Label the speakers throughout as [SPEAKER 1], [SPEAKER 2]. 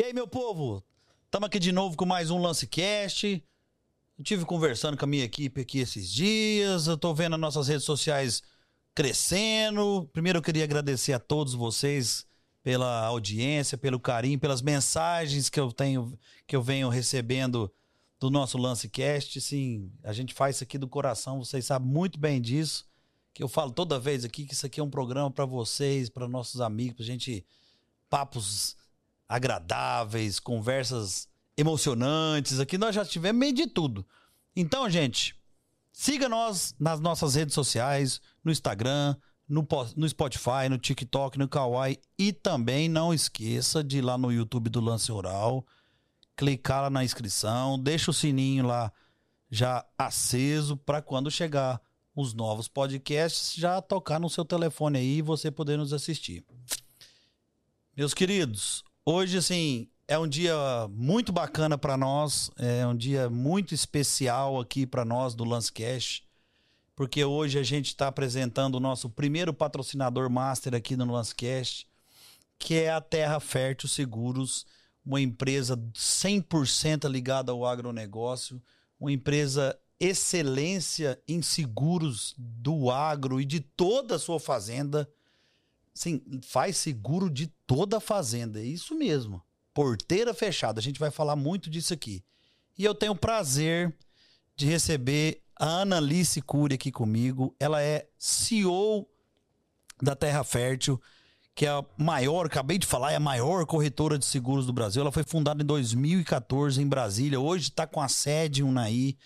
[SPEAKER 1] E aí, meu povo? Estamos aqui de novo com mais um Lancecast. Eu tive conversando com a minha equipe aqui esses dias. Eu tô vendo as nossas redes sociais crescendo. Primeiro eu queria agradecer a todos vocês pela audiência, pelo carinho, pelas mensagens que eu tenho, que eu venho recebendo do nosso Lancecast. Sim, a gente faz isso aqui do coração, vocês sabem muito bem disso. Que eu falo toda vez aqui que isso aqui é um programa para vocês, para nossos amigos, pra gente papos agradáveis, conversas emocionantes. Aqui nós já tivemos meio de tudo. Então, gente, siga nós nas nossas redes sociais, no Instagram, no, no Spotify, no TikTok, no Kawaii. E também não esqueça de ir lá no YouTube do Lance Oral, clicar lá na inscrição, deixa o sininho lá já aceso para quando chegar os novos podcasts já tocar no seu telefone aí e você poder nos assistir. Meus queridos, Hoje, assim, é um dia muito bacana para nós, é um dia muito especial aqui para nós do Lance Cash, porque hoje a gente está apresentando o nosso primeiro patrocinador master aqui no Lance Cash, que é a Terra Fértil Seguros, uma empresa 100% ligada ao agronegócio, uma empresa excelência em seguros do agro e de toda a sua fazenda Sim, faz seguro de toda a fazenda. É isso mesmo. Porteira fechada. A gente vai falar muito disso aqui. E eu tenho o prazer de receber a Annalice Cury aqui comigo. Ela é CEO da Terra Fértil, que é a maior, acabei de falar, é a maior corretora de seguros do Brasil. Ela foi fundada em 2014 em Brasília. Hoje está com a sede em Unai.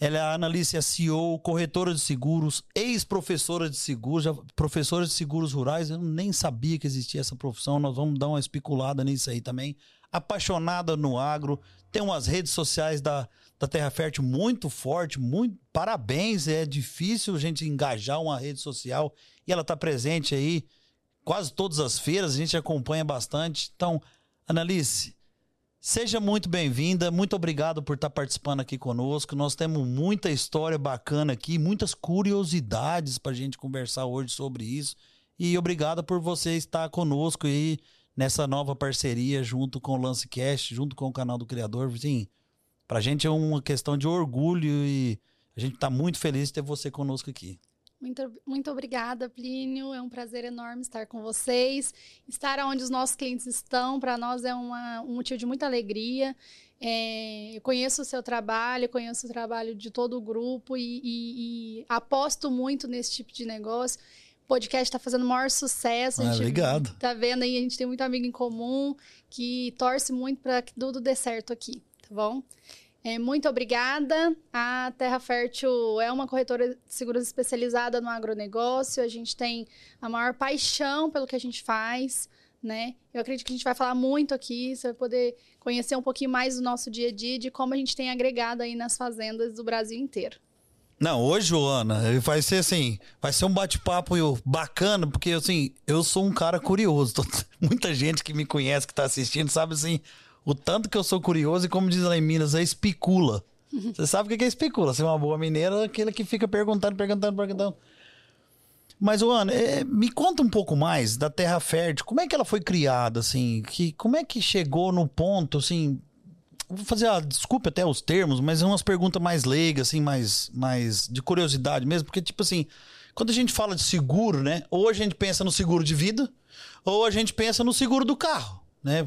[SPEAKER 1] Ela é analista CEO, corretora de seguros, ex-professora de seguros, já, professora de seguros rurais. Eu nem sabia que existia essa profissão. Nós vamos dar uma especulada nisso aí também. Apaixonada no agro, tem umas redes sociais da, da Terra Fértil muito forte, muito parabéns. É difícil a gente engajar uma rede social e ela está presente aí quase todas as feiras, a gente acompanha bastante. Então, Analice, Seja muito bem-vinda, muito obrigado por estar participando aqui conosco. Nós temos muita história bacana aqui, muitas curiosidades para a gente conversar hoje sobre isso. E obrigado por você estar conosco aí nessa nova parceria junto com o Lancecast, junto com o canal do Criador. Sim, para a gente é uma questão de orgulho e a gente está muito feliz de ter você conosco aqui.
[SPEAKER 2] Muito, muito obrigada, Plínio. É um prazer enorme estar com vocês. Estar onde os nossos clientes estão, para nós é uma, um motivo de muita alegria. É, eu conheço o seu trabalho, conheço o trabalho de todo o grupo e, e, e aposto muito nesse tipo de negócio. O podcast está fazendo o maior sucesso.
[SPEAKER 1] Ah, obrigado.
[SPEAKER 2] Tá vendo aí, a gente tem muito amigo em comum que torce muito para que tudo dê certo aqui, tá bom? É, muito obrigada. A Terra Fértil é uma corretora de seguros especializada no agronegócio. A gente tem a maior paixão pelo que a gente faz. Né? Eu acredito que a gente vai falar muito aqui, você vai poder conhecer um pouquinho mais do nosso dia a dia, de como a gente tem agregado aí nas fazendas do Brasil inteiro.
[SPEAKER 1] Não, hoje, Ana, vai ser assim, vai ser um bate-papo bacana, porque assim, eu sou um cara curioso. Muita gente que me conhece, que está assistindo, sabe assim, o tanto que eu sou curioso e, como diz lá em Minas, é especula. Você sabe o que é especula? Você é uma boa mineira, aquele que fica perguntando, perguntando, perguntando. Mas, Ana, é, me conta um pouco mais da Terra Fértil. Como é que ela foi criada, assim? Que, como é que chegou no ponto, assim... Vou fazer, ah, desculpe até os termos, mas é umas perguntas mais leigas, assim, mais, mais de curiosidade mesmo. Porque, tipo assim, quando a gente fala de seguro, né? Ou a gente pensa no seguro de vida, ou a gente pensa no seguro do carro, né?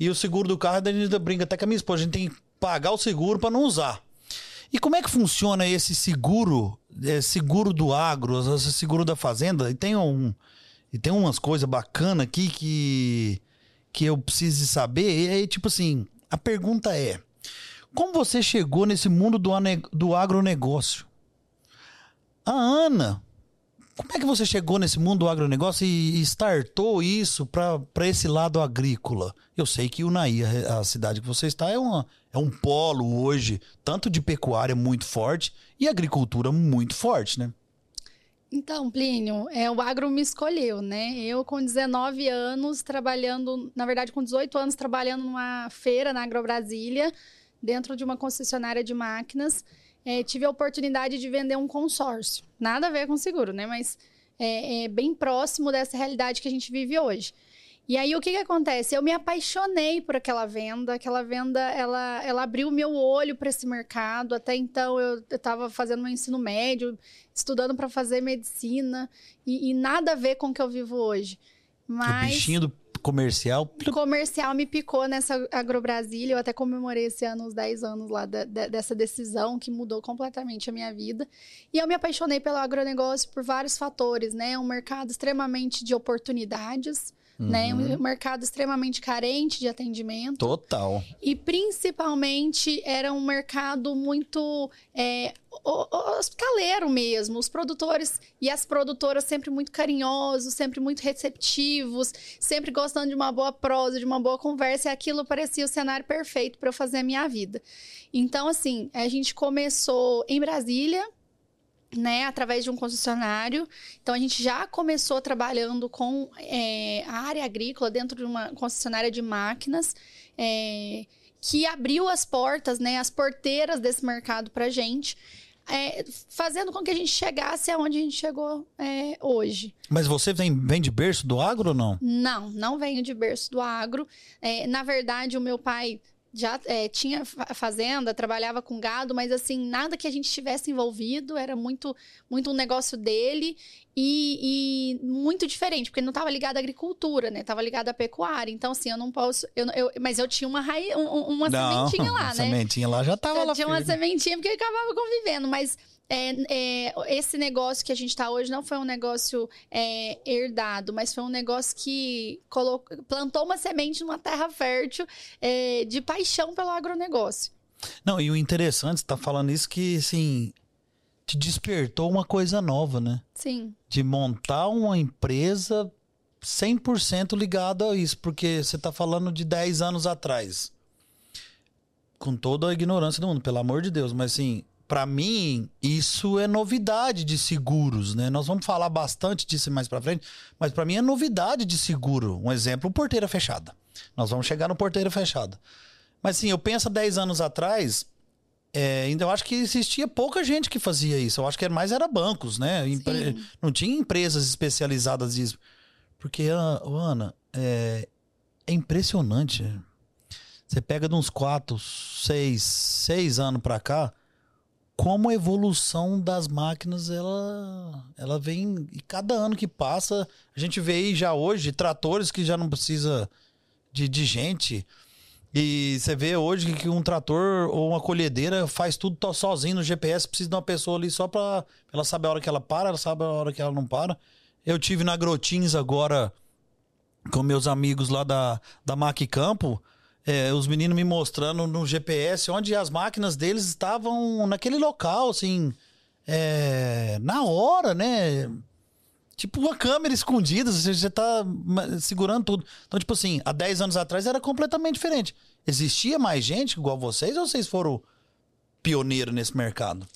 [SPEAKER 1] E o seguro do carro, a gente brinca até com a minha esposa, a gente tem que pagar o seguro para não usar. E como é que funciona esse seguro, é, seguro do agro, esse seguro da fazenda? E tem, um, e tem umas coisas bacanas aqui que, que eu preciso saber. E aí, tipo assim, a pergunta é: como você chegou nesse mundo do, do agronegócio? A Ana como é que você chegou nesse mundo do agronegócio e startou isso para esse lado agrícola? Eu sei que Unaí, a cidade que você está, é, uma, é um polo hoje, tanto de pecuária muito forte e agricultura muito forte, né?
[SPEAKER 2] Então, Plínio, é, o agro me escolheu, né? Eu, com 19 anos, trabalhando, na verdade, com 18 anos, trabalhando numa feira na Agrobrasília, dentro de uma concessionária de máquinas é, tive a oportunidade de vender um consórcio. Nada a ver com seguro, né? Mas é, é, bem próximo dessa realidade que a gente vive hoje. E aí o que que acontece? Eu me apaixonei por aquela venda, aquela venda ela, ela abriu o meu olho para esse mercado. Até então eu estava fazendo meu ensino médio, estudando para fazer medicina e, e, nada a ver com o que eu vivo hoje. Mas...
[SPEAKER 1] O bichinho do comercial.
[SPEAKER 2] Comercial me picou nessa AgroBrasília. Eu até comemorei esse ano os 10 anos lá da, da, dessa decisão que mudou completamente a minha vida. E eu me apaixonei pelo agronegócio por vários fatores, né? Um mercado extremamente de oportunidades. Uhum. Né? Um mercado extremamente carente de atendimento.
[SPEAKER 1] Total.
[SPEAKER 2] E principalmente era um mercado muito é, hospitaleiro mesmo. Os produtores e as produtoras sempre muito carinhosos, sempre muito receptivos, sempre gostando de uma boa prosa, de uma boa conversa. E aquilo parecia o cenário perfeito para eu fazer a minha vida. Então, assim, a gente começou em Brasília, né, através de um concessionário. Então a gente já começou trabalhando com é, a área agrícola dentro de uma concessionária de máquinas. É, que abriu as portas, né, as porteiras desse mercado para gente, é, fazendo com que a gente chegasse aonde a gente chegou é, hoje.
[SPEAKER 1] Mas você vem, vem de berço do agro ou não?
[SPEAKER 2] Não, não venho de berço do agro. É, na verdade, o meu pai já é, tinha fazenda, trabalhava com gado, mas assim, nada que a gente tivesse envolvido, era muito, muito um negócio dele e, e muito diferente, porque não estava ligado à agricultura, né? Tava ligado à pecuária. Então, assim, eu não posso. Eu, eu mas eu tinha uma raiz, um, uma não, sementinha lá, né?
[SPEAKER 1] Sementinha lá já tava
[SPEAKER 2] eu
[SPEAKER 1] lá.
[SPEAKER 2] Tinha firme. uma sementinha porque eu acabava convivendo, mas é, é, esse negócio que a gente está hoje não foi um negócio é, herdado, mas foi um negócio que colocou, plantou uma semente numa terra fértil é, de paixão pelo agronegócio.
[SPEAKER 1] Não, e o interessante, você tá falando isso que, assim, te despertou uma coisa nova, né?
[SPEAKER 2] Sim.
[SPEAKER 1] De montar uma empresa 100% ligada a isso, porque você tá falando de 10 anos atrás. Com toda a ignorância do mundo, pelo amor de Deus, mas assim, para mim, isso é novidade de seguros, né? Nós vamos falar bastante disso mais para frente, mas para mim é novidade de seguro. Um exemplo, porteira fechada. Nós vamos chegar no porteira fechada. Mas sim, eu penso 10 anos atrás, é, ainda eu acho que existia pouca gente que fazia isso. Eu acho que mais era bancos, né? Empre... Não tinha empresas especializadas nisso. Porque, Ana, é, é impressionante. Você pega de uns 4, 6, 6 anos para cá, como a evolução das máquinas ela ela vem e cada ano que passa a gente vê aí já hoje tratores que já não precisa de, de gente. E você vê hoje que um trator ou uma colhedeira faz tudo sozinho no GPS precisa de uma pessoa ali só para ela saber a hora que ela para ela sabe a hora que ela não para. Eu tive na Grotins agora com meus amigos lá da da Mac Campo é, os meninos me mostrando no GPS onde as máquinas deles estavam naquele local, assim, é, na hora, né? Tipo uma câmera escondida, você já tá segurando tudo. Então, tipo assim, há 10 anos atrás era completamente diferente. Existia mais gente igual vocês ou vocês foram pioneiro nesse mercado?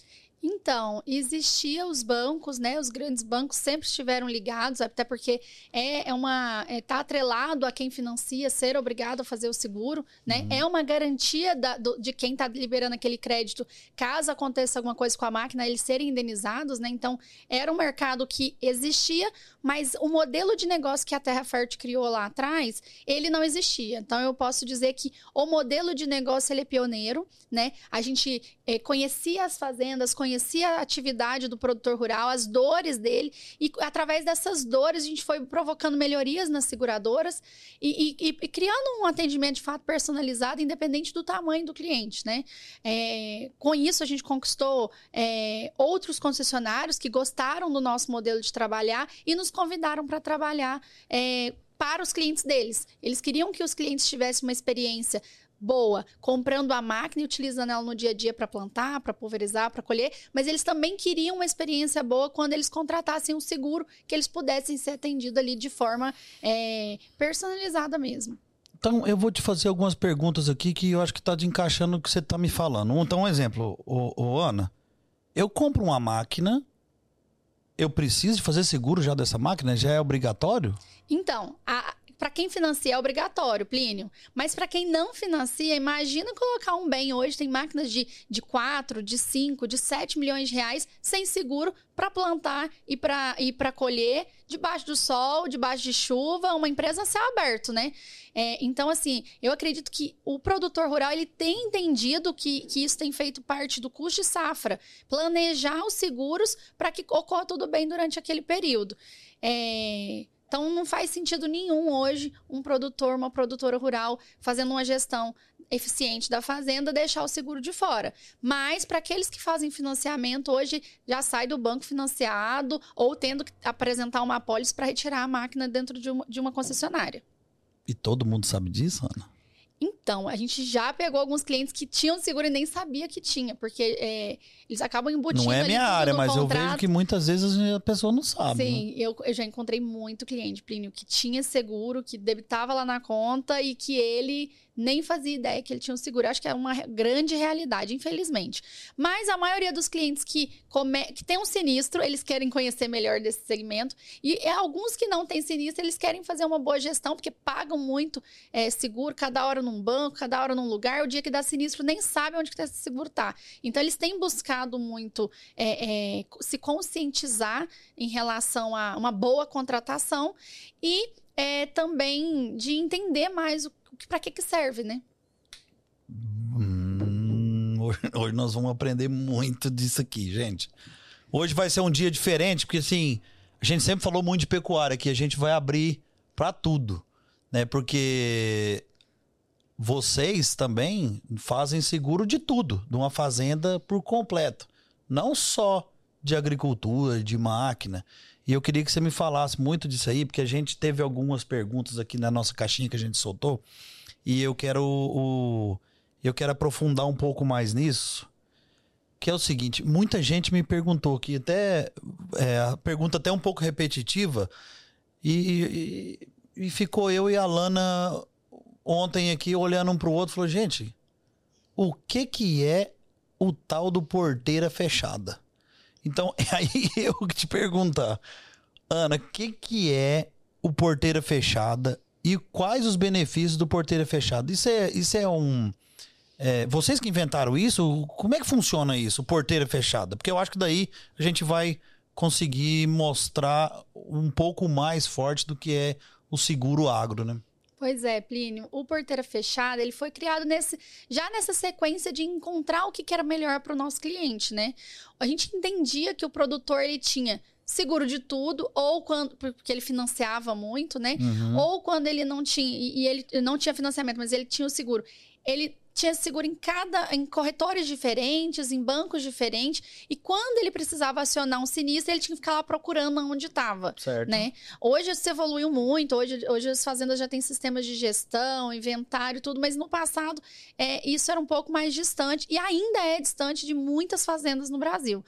[SPEAKER 2] Então, existia os bancos, né? Os grandes bancos sempre estiveram ligados, até porque é, é uma está é, tá atrelado a quem financia ser obrigado a fazer o seguro, né? Uhum. É uma garantia da, do, de quem está liberando aquele crédito, caso aconteça alguma coisa com a máquina, eles serem indenizados, né? Então, era um mercado que existia, mas o modelo de negócio que a Terra Fértil criou lá atrás, ele não existia. Então, eu posso dizer que o modelo de negócio ele é pioneiro, né? A gente é, conhecia as fazendas, conhecia a atividade do produtor rural, as dores dele, e através dessas dores a gente foi provocando melhorias nas seguradoras e, e, e criando um atendimento de fato personalizado, independente do tamanho do cliente, né? É, com isso, a gente conquistou é, outros concessionários que gostaram do nosso modelo de trabalhar e nos convidaram para trabalhar é, para os clientes deles. Eles queriam que os clientes tivessem uma experiência boa, comprando a máquina e utilizando ela no dia a dia para plantar, para pulverizar, para colher, mas eles também queriam uma experiência boa quando eles contratassem um seguro que eles pudessem ser atendidos ali de forma é, personalizada mesmo.
[SPEAKER 1] Então, eu vou te fazer algumas perguntas aqui que eu acho que está encaixando o que você está me falando. Então, um exemplo, ô, ô, Ana, eu compro uma máquina eu preciso fazer seguro já dessa máquina? Já é obrigatório?
[SPEAKER 2] Então, a, para quem financia é obrigatório, Plínio. Mas para quem não financia, imagina colocar um bem hoje, tem máquinas de, de 4, de 5, de 7 milhões de reais sem seguro para plantar e para e colher debaixo do sol, debaixo de chuva, uma empresa a céu aberto, né? É, então, assim, eu acredito que o produtor rural ele tem entendido que, que isso tem feito parte do custo de safra, planejar os seguros para que ocorra tudo bem durante aquele período. É, então, não faz sentido nenhum hoje um produtor, uma produtora rural fazendo uma gestão eficiente da fazenda deixar o seguro de fora. Mas para aqueles que fazem financiamento hoje já sai do banco financiado ou tendo que apresentar uma apólice para retirar a máquina dentro de uma, de uma concessionária.
[SPEAKER 1] E todo mundo sabe disso, Ana?
[SPEAKER 2] Então, a gente já pegou alguns clientes que tinham seguro e nem sabia que tinha, porque é, eles acabam embutindo.
[SPEAKER 1] Não é minha área, mas
[SPEAKER 2] contrato.
[SPEAKER 1] eu vejo que muitas vezes a pessoa não sabe.
[SPEAKER 2] Sim,
[SPEAKER 1] né?
[SPEAKER 2] eu, eu já encontrei muito cliente, Plínio, que tinha seguro, que debitava lá na conta e que ele nem fazia ideia que ele tinha um seguro. Acho que é uma grande realidade, infelizmente. Mas a maioria dos clientes que, come... que tem um sinistro, eles querem conhecer melhor desse segmento. E alguns que não têm sinistro, eles querem fazer uma boa gestão, porque pagam muito é, seguro, cada hora num banco, cada hora num lugar. O dia que dá sinistro, nem sabe onde que esse seguro está. Então, eles têm buscado muito é, é, se conscientizar em relação a uma boa contratação e é, também de entender mais o para que que serve, né?
[SPEAKER 1] Hum, hoje nós vamos aprender muito disso aqui, gente. Hoje vai ser um dia diferente, porque assim, a gente sempre falou muito de pecuária, que a gente vai abrir para tudo, né? Porque vocês também fazem seguro de tudo, de uma fazenda por completo, não só de agricultura, de máquina. E eu queria que você me falasse muito disso aí, porque a gente teve algumas perguntas aqui na nossa caixinha que a gente soltou. E eu quero o, eu quero aprofundar um pouco mais nisso. Que é o seguinte, muita gente me perguntou que até é, a pergunta até um pouco repetitiva e, e, e ficou eu e a Lana ontem aqui olhando um para o outro, falou gente, o que que é o tal do porteira fechada? Então, aí eu que te perguntar, Ana, o que, que é o porteira fechada e quais os benefícios do porteira fechada? Isso é, isso é um. É, vocês que inventaram isso, como é que funciona isso, porteira fechada? Porque eu acho que daí a gente vai conseguir mostrar um pouco mais forte do que é o seguro agro, né?
[SPEAKER 2] Pois é, Plínio. O Porteira Fechada, ele foi criado nesse, já nessa sequência de encontrar o que, era melhor para o nosso cliente, né? A gente entendia que o produtor, ele tinha seguro de tudo, ou quando. Porque ele financiava muito, né? Uhum. Ou quando ele não tinha. E ele não tinha financiamento, mas ele tinha o seguro. Ele tinha seguro em cada em corretores diferentes, em bancos diferentes, e quando ele precisava acionar um sinistro, ele tinha que ficar lá procurando onde estava, né? Hoje isso evoluiu muito, hoje, hoje as fazendas já têm sistemas de gestão, inventário, tudo, mas no passado é, isso era um pouco mais distante e ainda é distante de muitas fazendas no Brasil.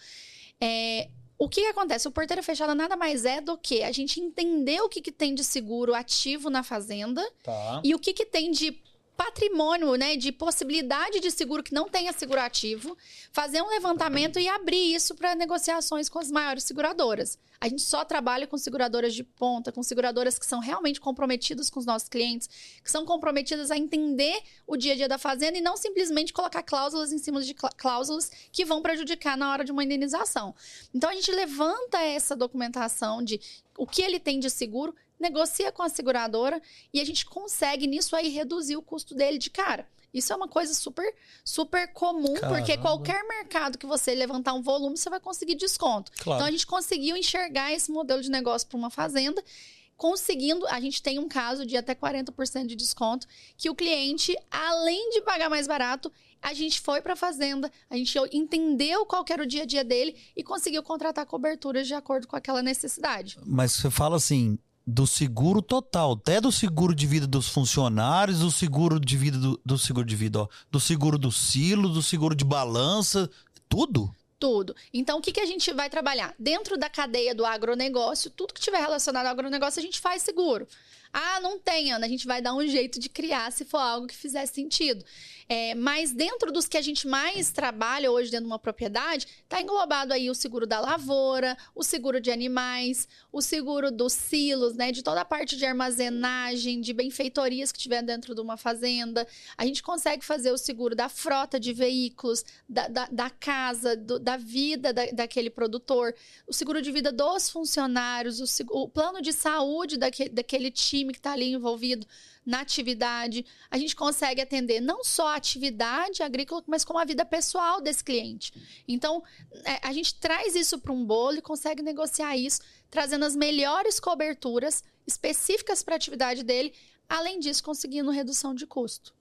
[SPEAKER 2] É, o que, que, acontece? O porteira fechada nada mais é do que a gente entender o que, que tem de seguro ativo na fazenda tá. e o que, que tem de patrimônio, né, de possibilidade de seguro que não tenha seguro ativo, fazer um levantamento e abrir isso para negociações com as maiores seguradoras. A gente só trabalha com seguradoras de ponta, com seguradoras que são realmente comprometidas com os nossos clientes, que são comprometidas a entender o dia a dia da fazenda e não simplesmente colocar cláusulas em cima de cláusulas que vão prejudicar na hora de uma indenização. Então a gente levanta essa documentação de o que ele tem de seguro, negocia com a seguradora e a gente consegue nisso aí reduzir o custo dele de cara. Isso é uma coisa super, super comum, Caramba. porque qualquer mercado que você levantar um volume, você vai conseguir desconto. Claro. Então a gente conseguiu enxergar esse modelo de negócio para uma fazenda conseguindo, a gente tem um caso de até 40% de desconto, que o cliente, além de pagar mais barato, a gente foi para a fazenda, a gente entendeu qual era o dia a dia dele e conseguiu contratar coberturas de acordo com aquela necessidade.
[SPEAKER 1] Mas você fala assim, do seguro total, até do seguro de vida dos funcionários, do seguro de vida do, do seguro de vida, ó, do seguro do silo, do seguro de balança, tudo.
[SPEAKER 2] Tudo. Então, o que, que a gente vai trabalhar? Dentro da cadeia do agronegócio, tudo que tiver relacionado ao agronegócio, a gente faz seguro. Ah, não tem, Ana. A gente vai dar um jeito de criar se for algo que fizer sentido. É, mas dentro dos que a gente mais trabalha hoje dentro de uma propriedade, está englobado aí o seguro da lavoura, o seguro de animais, o seguro dos silos, né? De toda a parte de armazenagem, de benfeitorias que tiver dentro de uma fazenda. A gente consegue fazer o seguro da frota de veículos, da, da, da casa, do, da vida da, daquele produtor, o seguro de vida dos funcionários, o, o plano de saúde daquele, daquele time que está ali envolvido na atividade. A gente consegue atender não só a atividade agrícola, mas como a vida pessoal desse cliente. Então, é, a gente traz isso para um bolo e consegue negociar isso, trazendo as melhores coberturas específicas para a atividade dele, além disso, conseguindo redução de custo.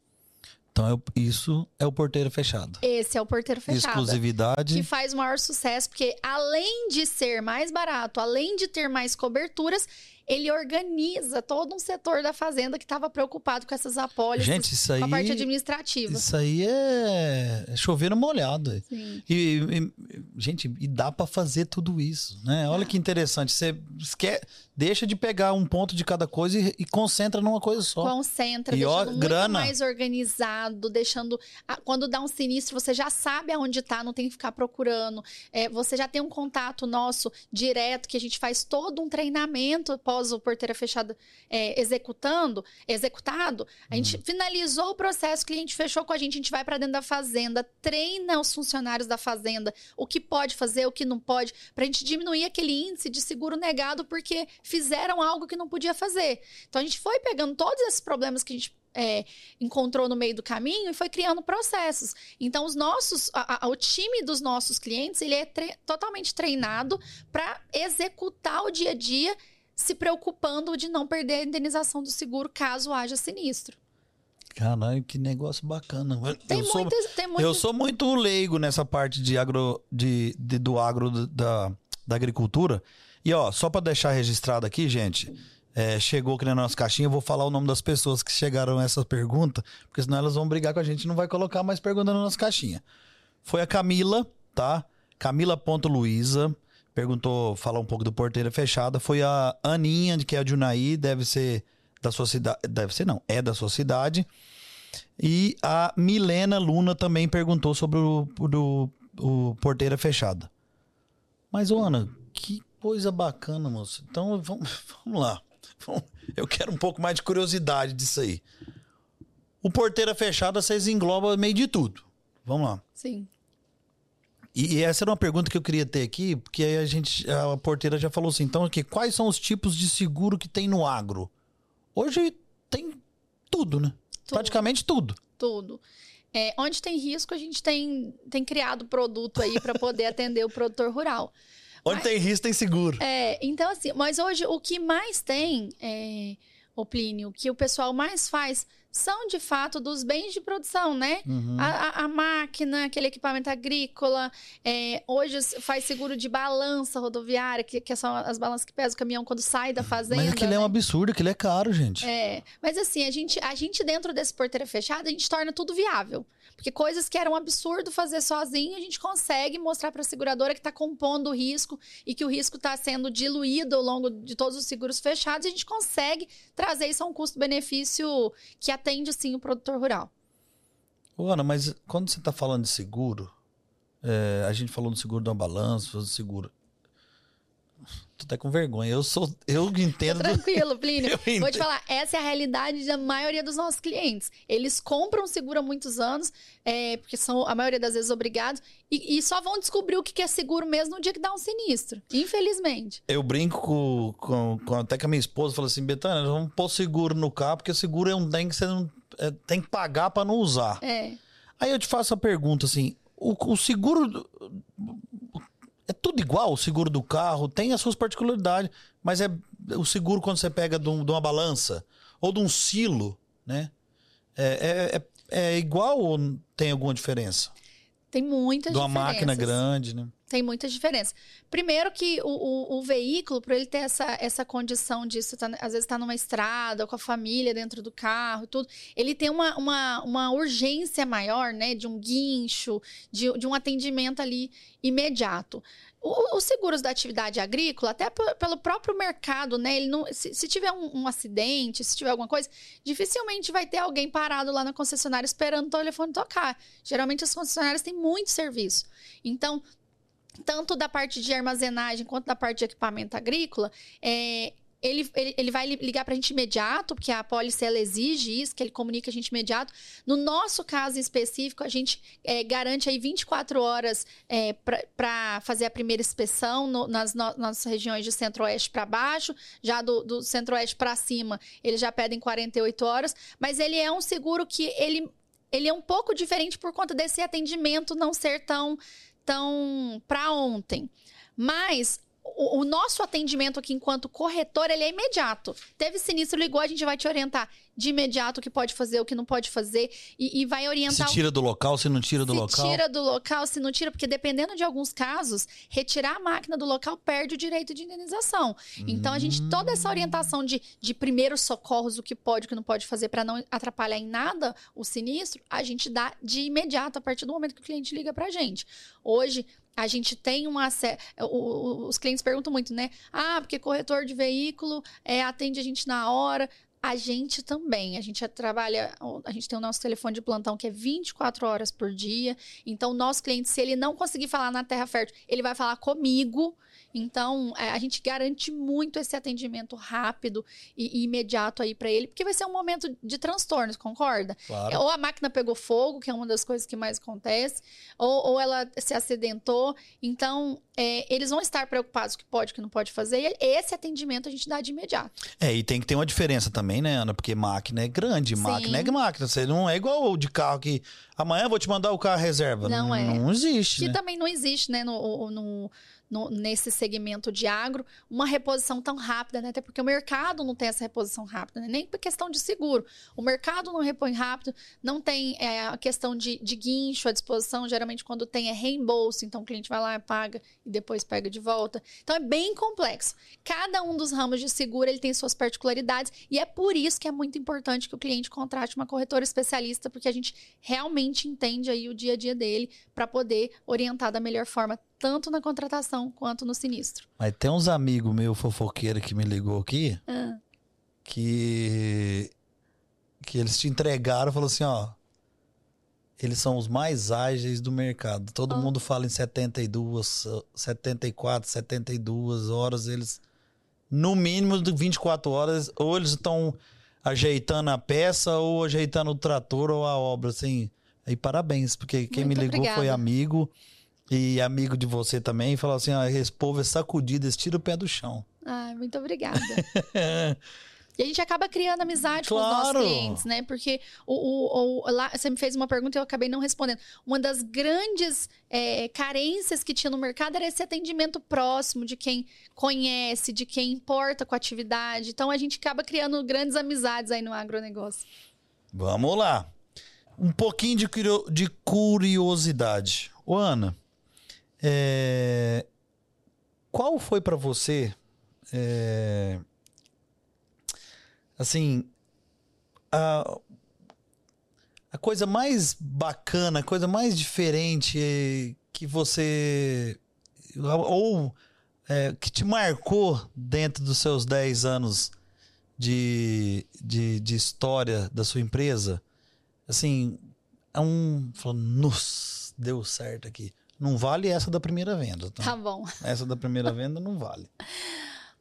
[SPEAKER 1] Então, eu, isso é o porteiro fechado.
[SPEAKER 2] Esse é o porteiro fechado.
[SPEAKER 1] Exclusividade.
[SPEAKER 2] Que faz maior sucesso, porque além de ser mais barato, além de ter mais coberturas, ele organiza todo um setor da fazenda que estava preocupado com essas apólices,
[SPEAKER 1] Gente, isso aí,
[SPEAKER 2] com a parte administrativa.
[SPEAKER 1] Isso aí é, é chover no molhado.
[SPEAKER 2] Sim.
[SPEAKER 1] E, e, gente, e dá para fazer tudo isso, né? Olha que interessante. Você esquece, deixa de pegar um ponto de cada coisa e, e concentra numa coisa só.
[SPEAKER 2] Concentra,
[SPEAKER 1] E,
[SPEAKER 2] deixando
[SPEAKER 1] ó,
[SPEAKER 2] muito
[SPEAKER 1] grana.
[SPEAKER 2] mais organizado, deixando... Quando dá um sinistro, você já sabe aonde tá, não tem que ficar procurando. É, você já tem um contato nosso direto, que a gente faz todo um treinamento após o porteira fechada é, executando, executado. A gente finalizou o processo, o cliente fechou com a gente, a gente vai para dentro da fazenda, treina os funcionários da fazenda, o que pode fazer, o que não pode, para a gente diminuir aquele índice de seguro negado porque fizeram algo que não podia fazer. Então a gente foi pegando todos esses problemas que a gente é, encontrou no meio do caminho e foi criando processos. Então, os nossos, a- a- o time dos nossos clientes, ele é tre- totalmente treinado para executar o dia a dia, se preocupando de não perder a indenização do seguro caso haja sinistro.
[SPEAKER 1] Caralho, que negócio bacana.
[SPEAKER 2] Tem
[SPEAKER 1] eu, sou,
[SPEAKER 2] muitas, tem
[SPEAKER 1] eu
[SPEAKER 2] muitas.
[SPEAKER 1] sou muito leigo nessa parte de agro, de, de- do agro da, da agricultura. E ó, só para deixar registrado aqui, gente, é, chegou aqui na nossa caixinha, eu vou falar o nome das pessoas que chegaram a essa pergunta, porque senão elas vão brigar com a gente e não vai colocar mais pergunta na nossa caixinha. Foi a Camila, tá? Camila.luiza, perguntou, falar um pouco do Porteira Fechada. Foi a Aninha, que é de Junaí, deve ser da sua cidade. Deve ser, não, é da sua cidade. E a Milena Luna também perguntou sobre o, do- o Porteira Fechada. Mas, Ana, que coisa bacana, moço. Então, vamos, vamos lá. Eu quero um pouco mais de curiosidade disso aí. O Porteira Fechada, vocês englobam meio de tudo. Vamos lá.
[SPEAKER 2] Sim.
[SPEAKER 1] E, e essa era uma pergunta que eu queria ter aqui, porque aí a gente, a porteira já falou assim, então aqui, quais são os tipos de seguro que tem no agro? Hoje tem tudo, né?
[SPEAKER 2] Tudo.
[SPEAKER 1] Praticamente tudo.
[SPEAKER 2] tudo. É, onde tem risco, a gente tem, tem criado produto aí para poder atender o produtor rural.
[SPEAKER 1] Onde
[SPEAKER 2] Mas-
[SPEAKER 1] tem risco tem seguro.
[SPEAKER 2] É, então assim, mas hoje o que mais tem, é, o Plínio, o que o pessoal mais faz são de fato dos bens de produção, né?
[SPEAKER 1] Uhum.
[SPEAKER 2] A, a- máquina, aquele equipamento agrícola. é, hoje faz seguro de balança rodoviária, que, que são as balanças que pesam o caminhão quando sai da fazenda.
[SPEAKER 1] Mas aquilo é um
[SPEAKER 2] né?
[SPEAKER 1] absurdo, aquilo é caro, gente.
[SPEAKER 2] É, mas assim, a gente, a gente dentro desse porteira fechada, a gente torna tudo viável. Porque coisas que eram um absurdo fazer sozinho, a gente consegue mostrar para a seguradora que está compondo o risco e que o risco está sendo diluído ao longo de todos os seguros fechados, e a gente consegue trazer isso a um custo-benefício que atende, sim, o produtor rural.
[SPEAKER 1] Ô, Ana, mas quando você tá falando de seguro, é, a gente falou do seguro de uma balança, do seguro. Tô até com vergonha. Eu sou. Eu entendo. do-
[SPEAKER 2] Tranquilo, Plínio.
[SPEAKER 1] Eu
[SPEAKER 2] Vou te
[SPEAKER 1] entendo.
[SPEAKER 2] falar, essa é a realidade da maioria dos nossos clientes. Eles compram seguro há muitos anos, é, porque são a maioria das vezes obrigados, e, e só vão descobrir o que que é seguro mesmo no dia que dá um sinistro. Infelizmente.
[SPEAKER 1] Eu brinco com, com- com- até com a minha esposa, falo assim, Betânia, vamos pôr seguro no carro, porque seguro é um bem que você não, é, tem que pagar pra não usar.
[SPEAKER 2] É.
[SPEAKER 1] Aí eu te faço a pergunta assim: o, o seguro. É tudo igual, o seguro do carro, tem as suas particularidades, mas é o seguro quando você pega de, um- de uma balança ou de um silo, né? É, é- é- é igual ou tem alguma diferença?
[SPEAKER 2] Tem muitas
[SPEAKER 1] De uma máquina grande, né?
[SPEAKER 2] Tem muitas diferenças. Primeiro que o, o, o veículo, para ele ter essa, essa condição disso, tá, às vezes está numa estrada, com a família dentro do carro tudo, ele tem uma, uma, uma urgência maior, né? De um guincho, de, de um atendimento ali imediato. os seguros da atividade agrícola, até pelo próprio mercado, né? Ele não, se, se tiver um, um, acidente, se tiver alguma coisa, dificilmente vai ter alguém parado lá na concessionária esperando o telefone tocar. Geralmente as concessionárias têm muito serviço. Então, tanto da parte de armazenagem quanto da parte de equipamento agrícola, é, ele, ele, ele vai ligar para a gente imediato, porque a ela exige isso, que ele comunique a gente imediato. No nosso caso específico, a gente é, garante aí 24 horas é, para fazer a primeira inspeção no, nas, no, nas regiões de centro-oeste para baixo, já do, do centro-oeste para cima, eles já pedem 48 horas, mas ele é um seguro que ele, ele é um pouco diferente por conta desse atendimento não ser tão, tão para ontem. Mas o, o, nosso atendimento aqui enquanto corretor, ele é imediato. Teve sinistro, ligou, a gente vai te orientar de imediato o que pode fazer, o que não pode fazer e, e vai orientar...
[SPEAKER 1] Se tira do local, se não tira do
[SPEAKER 2] se
[SPEAKER 1] local?
[SPEAKER 2] Se tira do local, se não tira, porque dependendo de alguns casos, retirar a máquina do local perde o direito de indenização. Então, a gente, toda essa orientação de, de primeiros socorros, o que pode, o que não pode fazer para não atrapalhar em nada o sinistro, a gente dá de imediato a partir do momento que o cliente liga pra gente. Hoje, a gente tem uma. Os clientes perguntam muito, né? Ah, porque corretor de veículo é, atende a gente na hora. A gente também. A gente trabalha. A gente tem o nosso telefone de plantão que é 24 horas por dia. Então, o nosso cliente, se ele não conseguir falar na Terra Fértil, ele vai falar comigo então, é, a gente garante muito esse atendimento rápido e, e imediato aí para ele, porque vai ser um momento de transtornos, concorda?
[SPEAKER 1] Claro.
[SPEAKER 2] Ou a máquina pegou fogo, que é uma das coisas que mais acontece, ou, ou ela se acidentou. Então, é, eles vão estar preocupados com o que pode, o que não pode fazer. E esse atendimento a gente dá de imediato.
[SPEAKER 1] É, e tem que ter uma diferença também, né, Ana? Porque máquina é grande, Sim. máquina é máquina. Você não é igual o de carro que amanhã eu vou te mandar o carro reserva.
[SPEAKER 2] Não, não é.
[SPEAKER 1] Não existe.
[SPEAKER 2] Que
[SPEAKER 1] né?
[SPEAKER 2] também não existe, né, no, no no, nesse segmento de agro uma reposição tão rápida, né? Até porque o mercado não tem essa reposição rápida, né? nem por questão de seguro. O mercado não repõe rápido, não tem é, a questão de, de guincho à disposição. Geralmente, quando tem é reembolso, então o cliente vai lá, paga e depois pega de volta. Então é bem complexo. Cada um dos ramos de seguro ele tem suas particularidades e é por isso que é muito importante que o cliente contrate uma corretora especialista, porque a gente realmente entende aí o dia a dia dele para poder orientar da melhor forma tanto na contratação quanto no sinistro.
[SPEAKER 1] Mas tem uns amigos meu fofoqueiro que me ligou aqui ah. que que eles te entregaram, falou assim, ó, eles são os mais ágeis do mercado. Todo oh. mundo fala em 72, 74, 72 horas, eles no mínimo de 24 horas ou eles estão ajeitando a peça ou ajeitando o trator ou a obra, assim. Aí parabéns, porque quem Muito me ligou obrigada. foi amigo e amigo de você também, falou assim: ah, esse povo é sacudido, eles tiram o pé do chão.
[SPEAKER 2] Ah, muito obrigada. E a gente acaba criando amizade claro. com os nossos clientes, né? Porque o, o, o, lá, você me fez uma pergunta e eu acabei não respondendo. Uma das grandes é, carências que tinha no mercado era esse atendimento próximo de quem conhece, de quem importa com a atividade. Então a gente acaba criando grandes amizades aí no agronegócio.
[SPEAKER 1] Vamos lá. Um pouquinho de, de curiosidade. Ô, Ana, é... Qual foi para você, é... assim, a... a coisa mais bacana, a coisa mais diferente que você ou é, que te marcou dentro dos seus 10 anos de, de, de história da sua empresa? Assim, é um. Falando, deu certo aqui. Não vale essa da primeira venda.
[SPEAKER 2] Tá, tá bom.
[SPEAKER 1] Essa da primeira venda não vale.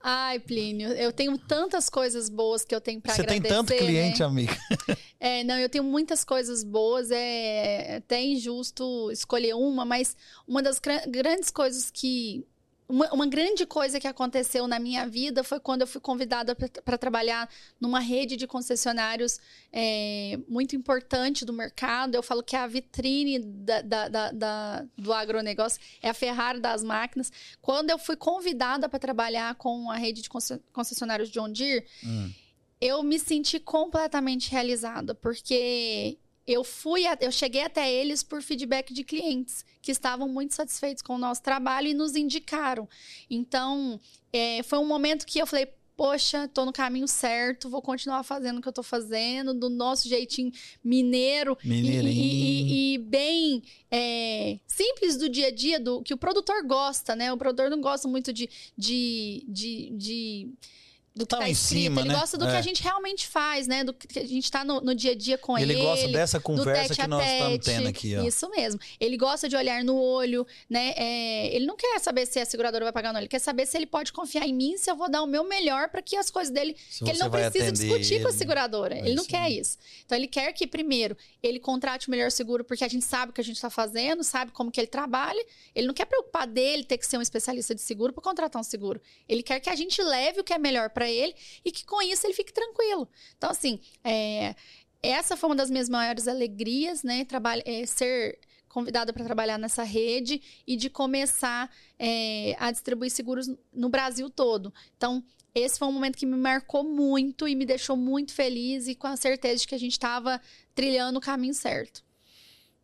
[SPEAKER 2] Ai, Plínio, eu tenho tantas coisas boas que eu tenho para agradecer.
[SPEAKER 1] Você tem tanto cliente,
[SPEAKER 2] né?
[SPEAKER 1] amiga.
[SPEAKER 2] É, não, eu tenho muitas coisas boas. É até injusto escolher uma, mas uma das grandes coisas que uma, uma, grande coisa que aconteceu na minha vida foi quando eu fui convidada para trabalhar numa rede de concessionários é, muito importante do mercado. Eu falo que é a vitrine da, da, da, do agronegócio, é a Ferrari das máquinas. Quando eu fui convidada para trabalhar com a rede de concessionários John Deere, hum. eu me senti completamente realizada, porque eu fui, eu cheguei até eles por feedback de clientes que estavam muito satisfeitos com o nosso trabalho e nos indicaram. Então, é, foi um momento que eu falei, poxa, tô no caminho certo, vou continuar fazendo o que eu tô fazendo, do nosso jeitinho mineiro e, e- e- e bem é, simples do dia a dia, do que o produtor gosta, né? O produtor não gosta muito de. de, de, de- do que
[SPEAKER 1] Tá
[SPEAKER 2] tá escrito,
[SPEAKER 1] cima,
[SPEAKER 2] ele
[SPEAKER 1] né?
[SPEAKER 2] gosta do que
[SPEAKER 1] É.
[SPEAKER 2] a gente realmente faz, né? Do que a gente tá no, no dia a dia com ele.
[SPEAKER 1] Ele gosta dessa conversa que nós estamos tendo aqui, ó.
[SPEAKER 2] Isso mesmo. Ele gosta de olhar no olho, né? É, ele não quer saber se a seguradora vai pagar ou não. Ele quer saber se ele pode confiar em mim, se eu vou dar o meu melhor para que as coisas dele.
[SPEAKER 1] Se
[SPEAKER 2] que ele não
[SPEAKER 1] vai
[SPEAKER 2] precisa discutir com a
[SPEAKER 1] ele.
[SPEAKER 2] seguradora.
[SPEAKER 1] É
[SPEAKER 2] ele não
[SPEAKER 1] isso
[SPEAKER 2] quer isso. Então ele quer que, primeiro, ele contrate o melhor seguro, porque a gente sabe o que a gente está fazendo, sabe como que ele trabalha. Ele não quer preocupar dele ter que ser um especialista de seguro para contratar um seguro. Ele quer que a gente leve o que é melhor para ele e que com isso ele fique tranquilo. Então, assim, é, essa foi uma das minhas maiores alegrias, né? Trabalha, é, ser convidada para trabalhar nessa rede e de começar é, a distribuir seguros no Brasil todo. Então, esse foi um momento que me marcou muito e me deixou muito feliz e com a certeza de que a gente estava trilhando o caminho certo.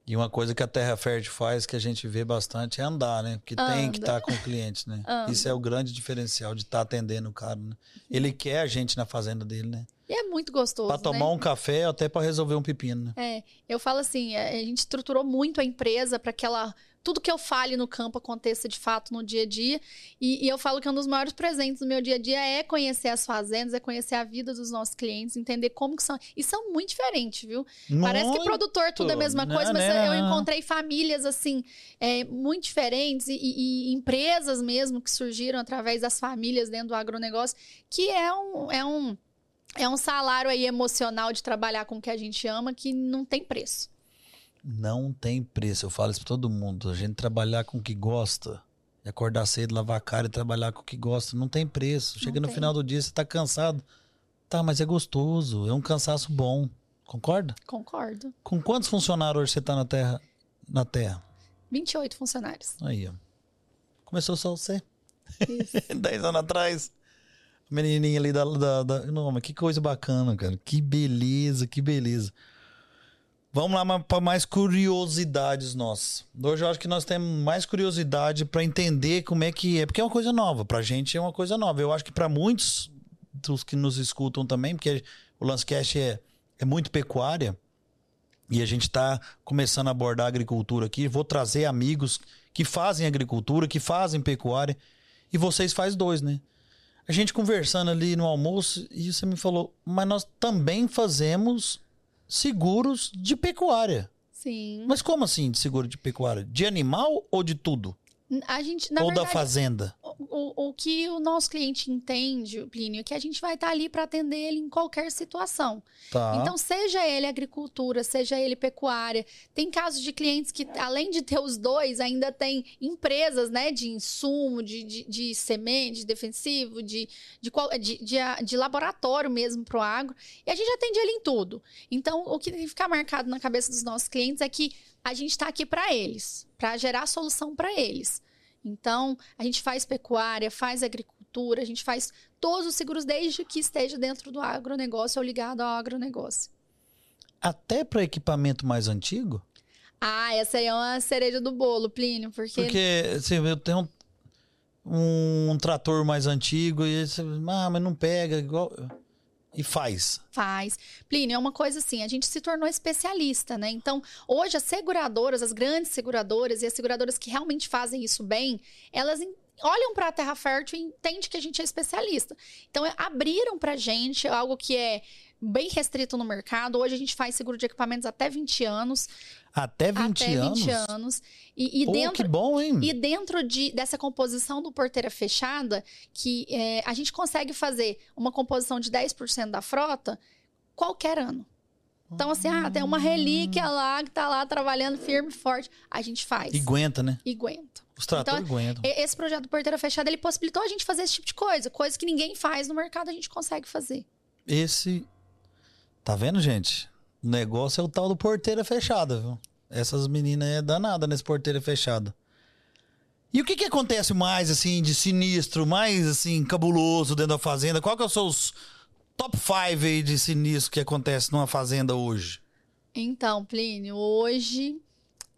[SPEAKER 1] E uma coisa que a Terra Fértil faz que a gente vê bastante é andar, né? Porque tem que
[SPEAKER 2] Anda.
[SPEAKER 1] estar com o cliente, né?
[SPEAKER 2] Anda.
[SPEAKER 1] Isso é o grande diferencial de estar atendendo o cara, né? Ele quer a gente na fazenda dele, né?
[SPEAKER 2] E é muito gostoso. Né?
[SPEAKER 1] tomar um café ou até pra resolver um pepino, né?
[SPEAKER 2] É, eu falo assim, a a gente estruturou muito a empresa para que ela tudo que eu fale no campo aconteça de fato no dia a dia. E, e eu falo que um dos maiores presentes do meu dia a dia é conhecer as fazendas, é conhecer a vida dos nossos clientes, entender como que são. E são muito diferentes, viu? Parece que
[SPEAKER 1] Muito.
[SPEAKER 2] produtor tudo é a mesma
[SPEAKER 1] Não,
[SPEAKER 2] coisa, mas
[SPEAKER 1] né?
[SPEAKER 2] eu encontrei famílias assim é, muito diferentes e, e- e empresas mesmo que surgiram através das famílias dentro do agronegócio, que é um, é um é um salário aí emocional de trabalhar com o que a gente ama que não tem preço.
[SPEAKER 1] Não tem preço. Eu falo isso pra todo mundo. A gente trabalhar com o que gosta, e acordar cedo, lavar a cara e trabalhar com o que gosta, não tem preço. Chega no
[SPEAKER 2] tem.
[SPEAKER 1] final do dia, você tá cansado. Tá, mas é gostoso. É um cansaço bom. Concorda?
[SPEAKER 2] Concordo.
[SPEAKER 1] Com quantos funcionários hoje você tá na Terra? Na Terra?
[SPEAKER 2] 28 funcionários.
[SPEAKER 1] Aí, ó. Começou só você.
[SPEAKER 2] Isso.
[SPEAKER 1] Dez anos atrás. A menininha ali da, da, da- Não, mas que coisa bacana, cara. Que beleza, que beleza. Vamos lá para mais curiosidades nossas. Hoje eu acho que nós temos mais curiosidade para entender como é que é, porque é uma coisa nova. Pra gente é uma coisa nova. Eu acho que para muitos dos que nos escutam também, porque o Lancecast é, é muito pecuária e a gente está começando a abordar a agricultura aqui. Vou trazer amigos que fazem agricultura, que fazem pecuária e vocês faz dois, né? A gente conversando ali no almoço e você me falou, mas nós também fazemos seguros de pecuária.
[SPEAKER 2] Sim.
[SPEAKER 1] Mas como assim de seguro de pecuária? De animal ou de tudo?
[SPEAKER 2] A gente, na
[SPEAKER 1] ou
[SPEAKER 2] verdade,
[SPEAKER 1] da fazenda?
[SPEAKER 2] O, o que o nosso cliente entende, Plínio, é que a gente vai estar ali para atender ele em qualquer situação.
[SPEAKER 1] Tá.
[SPEAKER 2] Então, seja ele agricultura, seja ele pecuária. Tem casos de clientes que, além de ter os dois, ainda tem empresas né, de insumo, de, de, de semente, de defensivo, de, de, qual- de, de, de laboratório mesmo para o agro. E a gente atende ele em tudo. Então, o que tem que ficar marcado na cabeça dos nossos clientes é que a gente está aqui para eles, para gerar solução para eles. Então, a gente faz pecuária, faz agricultura, a gente faz todos os seguros desde que esteja dentro do agronegócio ou ligado ao agronegócio.
[SPEAKER 1] Até para equipamento mais antigo?
[SPEAKER 2] Ah, essa aí é uma cereja do bolo, Plínio, porque,
[SPEAKER 1] Porque assim, eu tenho um, um trator mais antigo e você, ah, mas não pega igual e faz.
[SPEAKER 2] faz. Plínio, é uma coisa assim, a gente se tornou especialista, né? Então, hoje as seguradoras, as grandes seguradoras e as seguradoras que realmente fazem isso bem, elas olham para a Terra Fértil e entendem que a gente é especialista. Então, é- abriram pra gente algo que é bem restrito no mercado. Hoje a gente faz seguro de equipamentos até 20 anos.
[SPEAKER 1] Até 20
[SPEAKER 2] até
[SPEAKER 1] anos.
[SPEAKER 2] 20 anos. E, e
[SPEAKER 1] Pô,
[SPEAKER 2] dentro,
[SPEAKER 1] que bom, hein?
[SPEAKER 2] E dentro de, dessa composição do porteira fechada, que é, a gente consegue fazer uma composição de 10% da frota qualquer ano. Então, assim, ah, tem uma relíquia lá que tá lá trabalhando firme e forte. A gente faz.
[SPEAKER 1] E aguenta, né?
[SPEAKER 2] E aguenta.
[SPEAKER 1] Os tratores aguentam.
[SPEAKER 2] E- Esse projeto do Porteira Fechada, ele possibilitou a gente fazer esse tipo de coisa. Coisa que ninguém faz no mercado, a gente consegue fazer.
[SPEAKER 1] Esse. Tá vendo, gente? O negócio é o tal do porteira fechada, viu? Essas meninas é danada nesse porteira fechada. E o que que acontece mais, assim, de sinistro, mais, assim, cabuloso dentro da fazenda? Qual que é os top 5 aí de sinistro que acontece numa fazenda hoje?
[SPEAKER 2] Então, Plínio, hoje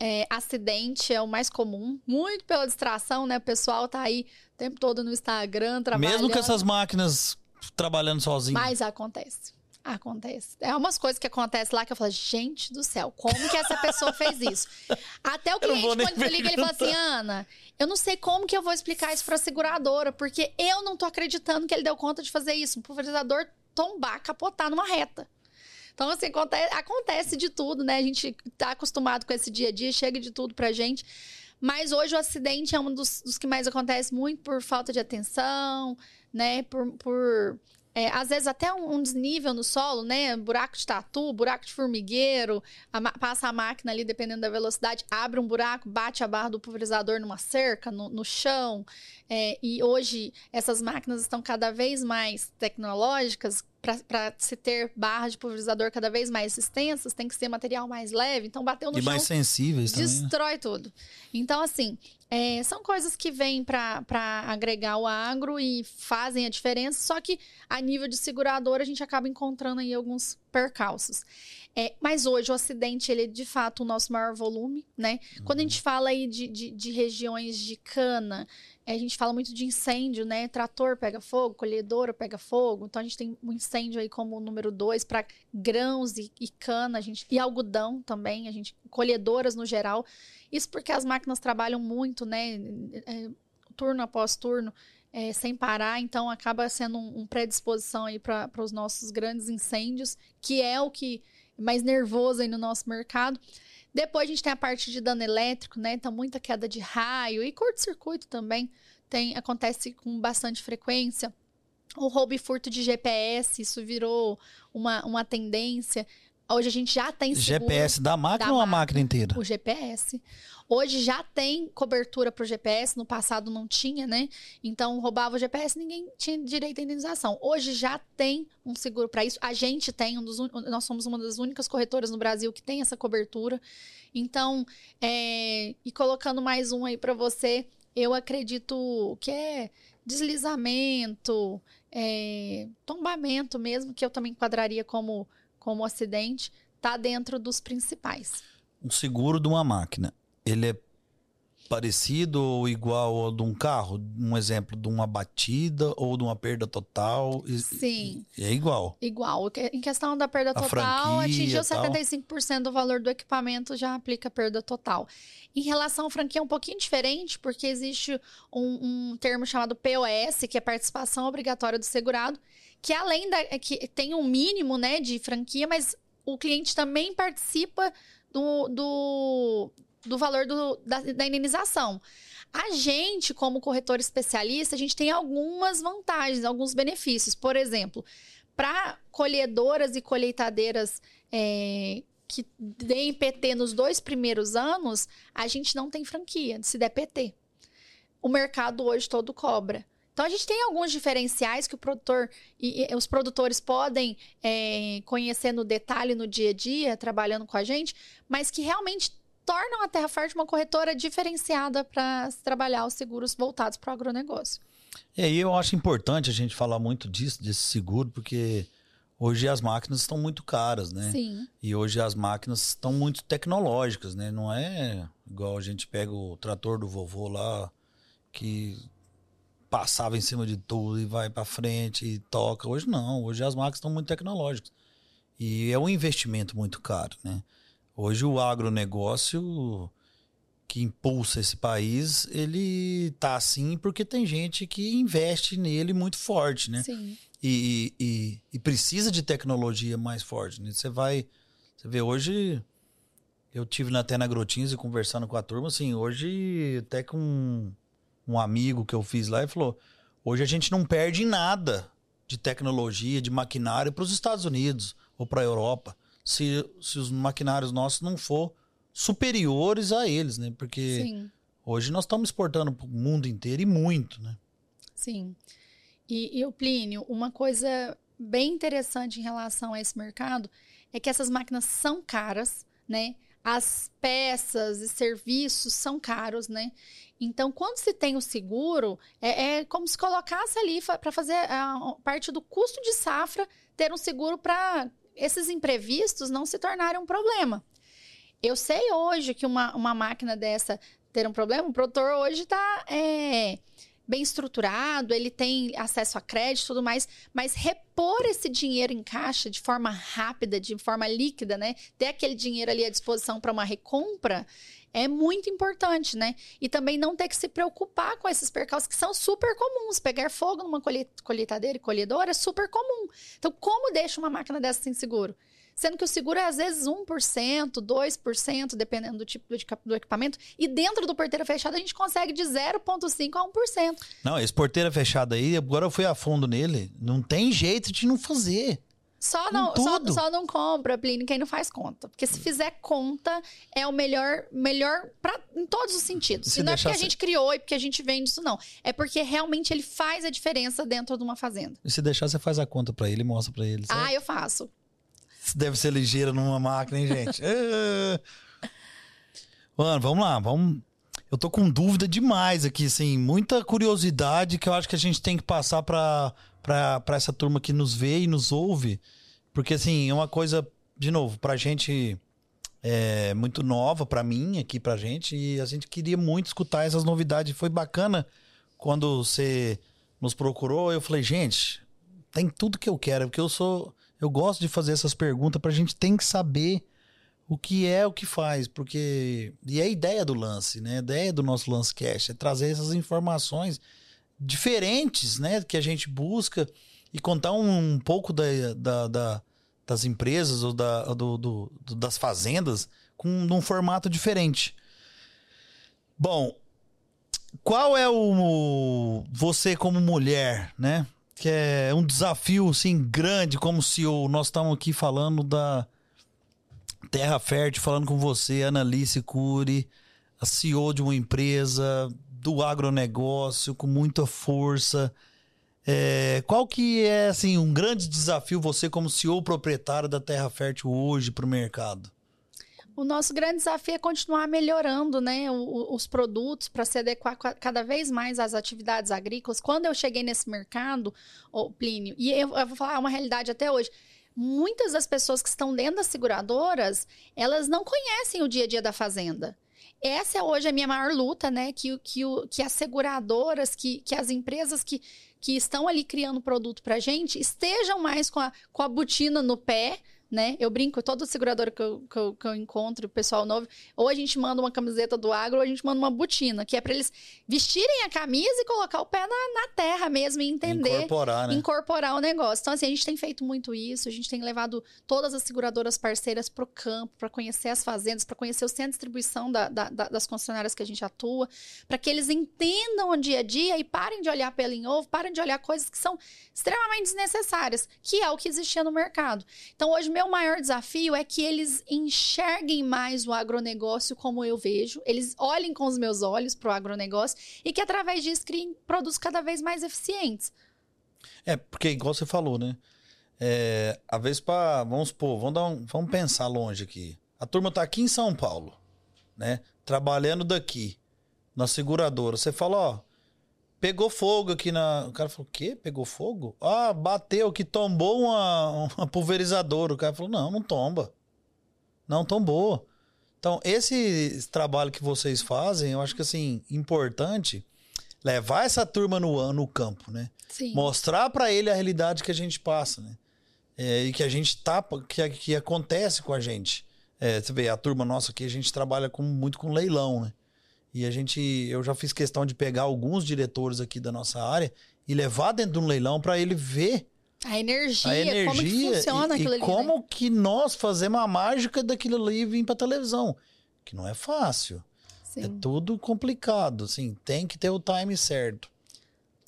[SPEAKER 2] é, acidente é o mais comum, muito pela distração, né? O pessoal tá aí o tempo todo no Instagram trabalhando.
[SPEAKER 1] Mesmo com essas máquinas trabalhando sozinho.
[SPEAKER 2] Mas acontece. Acontece. É umas coisas que acontecem lá que eu falo, gente do céu, como que essa pessoa fez isso? Até o cliente, quando liga, ele fala assim,
[SPEAKER 1] perguntar.
[SPEAKER 2] Ana, eu não sei como que eu vou explicar isso pra seguradora, porque eu não tô acreditando que ele deu conta de fazer isso. Um pulverizador tombar, capotar numa reta. Então, assim, acontece, acontece de tudo, né? A gente tá acostumado com esse dia a dia, chega de tudo pra gente. Mas hoje o acidente é um dos, dos que mais acontece muito por falta de atenção, né? Por. por é, às vezes até um, um desnível no solo, né? Buraco de tatu, buraco de formigueiro, a passa a máquina ali, dependendo da velocidade, abre um buraco, bate a barra do pulverizador numa cerca, no, no chão. É, e hoje essas máquinas estão cada vez mais tecnológicas para se ter barras de pulverizador cada vez mais extensas, tem que ser material mais leve. Então, bateu no
[SPEAKER 1] E
[SPEAKER 2] chão,
[SPEAKER 1] mais sensíveis também. né?
[SPEAKER 2] destrói tudo. Então, assim, é, são coisas que vêm para agregar o agro e fazem a diferença, só que a nível de seguradora a gente acaba encontrando aí alguns percalços. É, mas hoje o acidente, ele é de fato o nosso maior volume, né? Quando a gente fala aí de, de, de regiões de cana, é, a gente fala muito de incêndio, né? Trator pega fogo, colhedora pega fogo. Então a gente tem um incêndio aí como número dois para grãos e, e cana, a gente, e algodão também, a gente colhedoras no geral. Isso porque as máquinas trabalham muito, né? É, turno após turno, é, sem parar, então acaba sendo um, um predisposição aí para os nossos grandes incêndios, que é o que é mais nervoso aí no nosso mercado. Depois a gente tem a parte de dano elétrico, né? Então, muita queda de raio e curto-circuito também tem, acontece com bastante frequência. O roubo e furto de GPS, isso virou uma, uma tendência. Hoje a gente já tem seguro.
[SPEAKER 1] GPS da máquina
[SPEAKER 2] da
[SPEAKER 1] ou a
[SPEAKER 2] máquina
[SPEAKER 1] inteira?
[SPEAKER 2] O GPS. Hoje já tem cobertura para o GPS, no passado não tinha, né? Então roubava o GPS, ninguém tinha direito à indenização. Hoje já tem um seguro para isso. A gente tem, um dos, nós somos uma das únicas corretoras no Brasil que tem essa cobertura. Então, é, e colocando mais um aí para você, eu acredito que é deslizamento, é, tombamento mesmo, que eu também enquadraria como, como acidente, tá dentro dos principais.
[SPEAKER 1] Um seguro de uma máquina, ele é parecido ou igual ao de um carro? Um exemplo de uma batida ou de uma perda total?
[SPEAKER 2] Sim.
[SPEAKER 1] É igual.
[SPEAKER 2] Igual. Em questão da perda
[SPEAKER 1] A
[SPEAKER 2] total, atingiu
[SPEAKER 1] e tal.
[SPEAKER 2] 75% do valor do equipamento, já aplica perda total. Em relação à franquia, é um pouquinho diferente, porque existe um, um termo chamado POS, que é participação obrigatória do segurado, que além da. que tem um mínimo né, de franquia, mas o cliente também participa do, do, do valor do- da, da indenização. A gente, como corretor especialista, a gente tem algumas vantagens, alguns benefícios. Por exemplo, para colhedoras e colheitadeiras é, que deem PT nos dois primeiros anos, a gente não tem franquia, se der PT. O mercado hoje todo cobra. Então a gente tem alguns diferenciais que o produtor e, e os produtores podem é, conhecer no detalhe no dia a dia, trabalhando com a gente, mas que realmente tornam a Terra Fértil uma corretora diferenciada para trabalhar os seguros voltados para o agronegócio.
[SPEAKER 1] E aí eu acho importante a gente falar muito disso, desse seguro, porque hoje as máquinas estão muito caras, né?
[SPEAKER 2] Sim,
[SPEAKER 1] E hoje as máquinas estão muito tecnológicas, né? Não é igual a gente pega o trator do vovô lá, que passava em cima de tudo e vai para frente e toca. Hoje não, hoje as máquinas estão muito tecnológicas. E é um investimento muito caro, né? Hoje o agronegócio que impulsa esse país, ele tá assim porque tem gente que investe nele muito forte, né?
[SPEAKER 2] sim.
[SPEAKER 1] e, e, e precisa de tecnologia mais forte. Né? Você vai. Você vê, hoje. Eu tive na Tena Grotins e conversando com a turma, assim, hoje, até com um, um amigo que eu fiz lá, ele falou: hoje a gente não perde nada de tecnologia, de maquinário para os Estados Unidos ou para a Europa, se, se os maquinários nossos não for superiores a eles, né? Porque
[SPEAKER 2] Sim.
[SPEAKER 1] hoje nós estamos exportando para o mundo inteiro e muito, né?
[SPEAKER 2] Sim. E, e o Plínio, uma coisa bem interessante em relação a esse mercado é que essas máquinas são caras, né? As peças e serviços são caros, né? Então, quando se tem o seguro, é, é como se colocasse ali para fazer a parte do custo de safra ter um seguro para esses imprevistos não se tornarem um problema. Eu sei hoje que uma, uma máquina dessa ter um problema, o produtor hoje está bem estruturado, ele tem acesso a crédito e tudo mais, mas repor esse dinheiro em caixa de forma rápida, de forma líquida, né? Ter aquele dinheiro ali à disposição para uma recompra é muito importante, né? E também não ter que se preocupar com esses percalços que são super comuns. Pegar fogo numa colheitadeira e colhedora é super comum. Então, como deixa uma máquina dessa sem seguro? Sendo que o seguro é às vezes 1%, 2%, dependendo do tipo do equipamento. E dentro do porteira fechada a gente consegue de 0,5% a 1%.
[SPEAKER 1] Não, esse porteira fechada aí, agora eu fui a fundo nele. Não tem jeito de não fazer.
[SPEAKER 2] Só não, só, só, não compra, Plínio, quem não faz conta. Porque se fizer conta, é o melhor, melhor pra, em todos os sentidos. Se e não é porque a gente criou e porque a gente vende isso, não. É porque realmente ele faz a diferença dentro de uma fazenda.
[SPEAKER 1] E se deixar, você faz a conta para ele e mostra para ele.
[SPEAKER 2] Sabe? Ah, eu faço.
[SPEAKER 1] Deve ser ligeira numa máquina, hein, gente? É. Mano, vamos lá, vamos. Eu tô com dúvida demais aqui, assim, muita curiosidade que eu acho que a gente tem que passar para para essa turma que nos vê e nos ouve, porque assim, é uma coisa, de novo, pra gente é muito nova para mim aqui pra gente e a gente queria muito escutar essas novidades. Foi bacana quando você nos procurou, eu falei, gente, tem tudo que eu quero, porque eu sou eu gosto de fazer essas perguntas pra gente tem que saber o que é o que faz, porque e é a ideia do lance, né? A ideia do nosso lance cash é trazer essas informações diferentes, né, que a gente busca e contar um, um pouco da, da, da, das empresas ou da, do, do, do, das fazendas com um formato diferente. Bom, qual é o você como mulher, né? que é um desafio assim grande como CEO. Nós estamos aqui falando da Terra Fértil, falando com você, Annalise Cury, a CEO de uma empresa do agronegócio com muita força. É, qual que é assim um grande desafio você como CEO proprietário da Terra Fértil hoje para o mercado?
[SPEAKER 2] O nosso grande desafio é continuar melhorando né, os produtos para se adequar cada vez mais às atividades agrícolas. Quando eu cheguei nesse mercado, oh, Plínio, e eu, eu vou falar uma realidade até hoje, muitas das pessoas que estão dentro das seguradoras, elas não conhecem o dia a dia da fazenda. Essa é hoje a minha maior luta, né? Que, que, que as seguradoras, que, que as empresas que, que estão ali criando produto para gente estejam mais com a, com a botina no pé, né? Eu brinco, todo segurador que eu, que eu, que eu encontro, pessoal novo, ou a gente manda uma camiseta do agro, ou a gente manda uma botina, que é para eles vestirem a camisa e colocar o pé na, na terra mesmo e entender.
[SPEAKER 1] Incorporar, né?
[SPEAKER 2] Incorporar o negócio. Então, assim, a gente tem feito muito isso, a gente tem levado todas as seguradoras parceiras para o campo, para conhecer as fazendas, para conhecer o centro de distribuição da, da, da, das concessionárias que a gente atua, para que eles entendam o dia a dia e parem de olhar pelo em ovo, parem de olhar coisas que são extremamente desnecessárias, que é o que existia no mercado. Então, hoje, meu meu maior desafio é que eles enxerguem mais o agronegócio como eu vejo, eles olhem com os meus olhos para o agronegócio e que através disso criem produtos cada vez mais eficientes.
[SPEAKER 1] É, porque igual você falou, né? É, a para vamos supor, vamos, dar um, vamos pensar longe aqui. A turma está aqui em São Paulo, né? Trabalhando daqui, na seguradora. Você fala, ó, Pegou fogo aqui na. O cara falou: o quê? Pegou fogo? Ah, bateu, que tombou uma, uma pulverizadora. O cara falou: não, não tomba. Não tombou. Então, esse trabalho que vocês fazem, eu acho que assim, importante levar essa turma no, no campo, né?
[SPEAKER 2] Sim.
[SPEAKER 1] Mostrar para ele a realidade que a gente passa, né? É, e que a gente tá, que, que acontece com a gente. É, você vê, a turma nossa aqui, a gente trabalha com, muito com leilão, né? E a gente, eu já fiz questão de pegar alguns diretores aqui da nossa área e levar dentro de um leilão para ele ver
[SPEAKER 2] a energia, a energia como que funciona
[SPEAKER 1] e,
[SPEAKER 2] aquilo
[SPEAKER 1] e
[SPEAKER 2] ali. Né?
[SPEAKER 1] como né? que nós fazemos a mágica daquilo ali e vir para televisão, que não é fácil. É Sim. É tudo complicado, assim, tem que ter o time certo.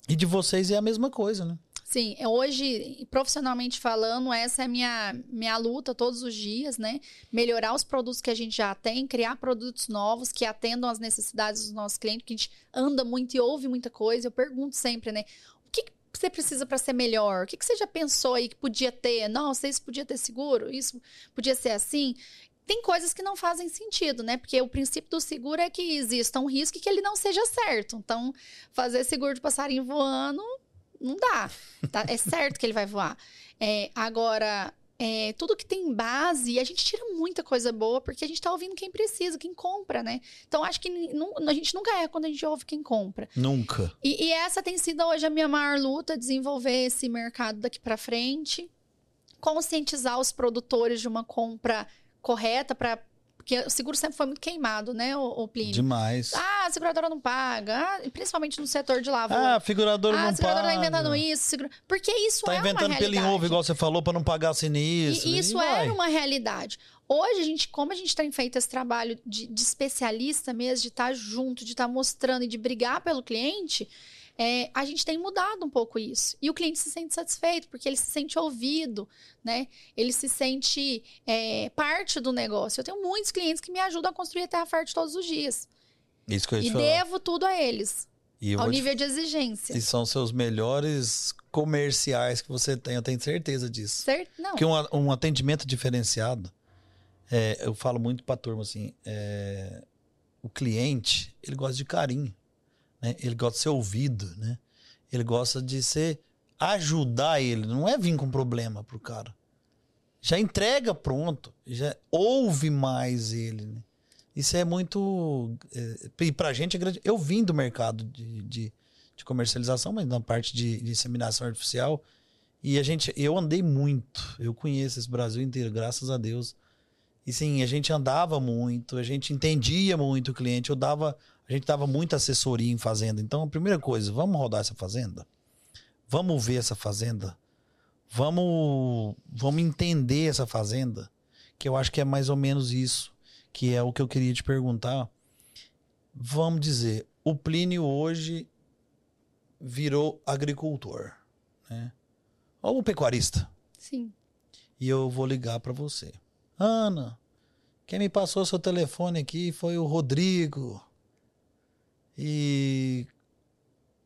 [SPEAKER 1] E de vocês é a mesma coisa, né?
[SPEAKER 2] Sim, hoje, profissionalmente falando, essa é a minha, minha luta todos os dias, né? Melhorar os produtos que a gente já tem, criar produtos novos que atendam às necessidades dos nossos clientes, porque a gente anda muito e ouve muita coisa. Eu pergunto sempre, né? O que, você precisa para ser melhor? O que, que você já pensou aí que podia ter? Nossa, isso podia ter seguro? Isso podia ser assim? tem coisas que não fazem sentido, né? Porque o princípio do seguro é que exista um risco e que ele não seja certo. Então, fazer seguro de passarinho voando não dá. Tá? É certo que ele vai voar. É, agora, é, tudo que tem base, a gente tira muita coisa boa, porque a gente está ouvindo quem precisa, quem compra, né? Então, acho que a gente nunca é quando a gente ouve quem compra.
[SPEAKER 1] Nunca.
[SPEAKER 2] E, e essa tem sido hoje a minha maior luta, desenvolver esse mercado daqui para frente, conscientizar os produtores de uma compra correta para porque o seguro sempre foi muito queimado, né, o, o Plínio?
[SPEAKER 1] Demais.
[SPEAKER 2] Ah, a seguradora não paga. Ah, principalmente no setor de lavoura.
[SPEAKER 1] Ah, a seguradora
[SPEAKER 2] ah,
[SPEAKER 1] não
[SPEAKER 2] a seguradora
[SPEAKER 1] paga.
[SPEAKER 2] tá inventando isso. Segura... Porque isso
[SPEAKER 1] tá
[SPEAKER 2] é uma realidade.
[SPEAKER 1] Tá inventando pelo em ovo, igual você falou, para não pagar sinistro.
[SPEAKER 2] E isso era uma realidade. Hoje, a gente, como a gente tem feito esse trabalho de, de especialista mesmo, de estar tá junto, de estar tá mostrando e de brigar pelo cliente, é, a gente tem mudado um pouco isso. E o cliente se sente satisfeito, porque ele se sente ouvido, né? Ele se sente é, parte do negócio. Eu tenho muitos clientes que me ajudam a construir a Terra Fértil todos os dias.
[SPEAKER 1] Isso que eu
[SPEAKER 2] e
[SPEAKER 1] falar.
[SPEAKER 2] devo tudo a eles. ao nível
[SPEAKER 1] te...
[SPEAKER 2] de exigência.
[SPEAKER 1] E são seus melhores comerciais que você tem, eu tenho certeza disso.
[SPEAKER 2] Certo? Não.
[SPEAKER 1] Porque um, um atendimento diferenciado, é, eu falo muito pra turma assim, é, o cliente, ele gosta de carinho. Né? Ele gosta de ser ouvido, né? Ele gosta de ser ajudar ele, não é vir com problema pro cara. Já entrega pronto, já ouve mais ele. Né? Isso é muito. É, e pra gente é grande. Eu vim do mercado de, de, de comercialização, mas na parte de, de inseminação artificial. E a gente, eu andei muito. Eu conheço esse Brasil inteiro, graças a Deus. E sim, a gente andava muito, a gente entendia muito o cliente. Eu dava a gente dava muita assessoria em fazenda. Então, a primeira coisa, vamos rodar essa fazenda? Vamos ver essa fazenda? Vamos, vamos entender essa fazenda? Que eu acho que é mais ou menos isso, que é o que eu queria te perguntar. Vamos dizer, o Plínio hoje virou agricultor, né? Ou pecuarista.
[SPEAKER 2] Sim.
[SPEAKER 1] E eu vou ligar para você. Ana, quem me passou seu telefone aqui foi o Rodrigo. E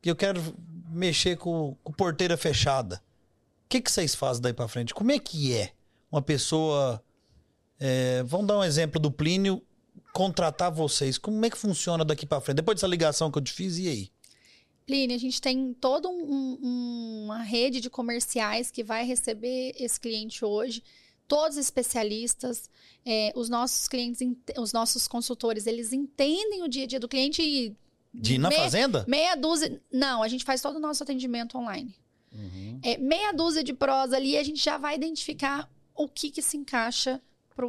[SPEAKER 1] eu quero mexer com, com porteira fechada. O que, que vocês fazem daí para frente? Como é que é uma pessoa. É, vamos dar um exemplo do Plínio contratar vocês. Como é que funciona daqui para frente? Depois dessa ligação que eu te fiz, e aí?
[SPEAKER 2] Plínio, a gente tem toda um, um, uma rede de comerciais que vai receber esse cliente hoje todos especialistas, é, os nossos clientes, os nossos consultores, eles entendem o dia a dia do cliente e
[SPEAKER 1] de ir na meia, fazenda?
[SPEAKER 2] Meia dúzia. Não, a gente faz todo o nosso atendimento online. Uhum. É, meia dúzia de prós ali, a gente já vai identificar o que, que se encaixa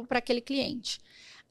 [SPEAKER 2] para aquele cliente.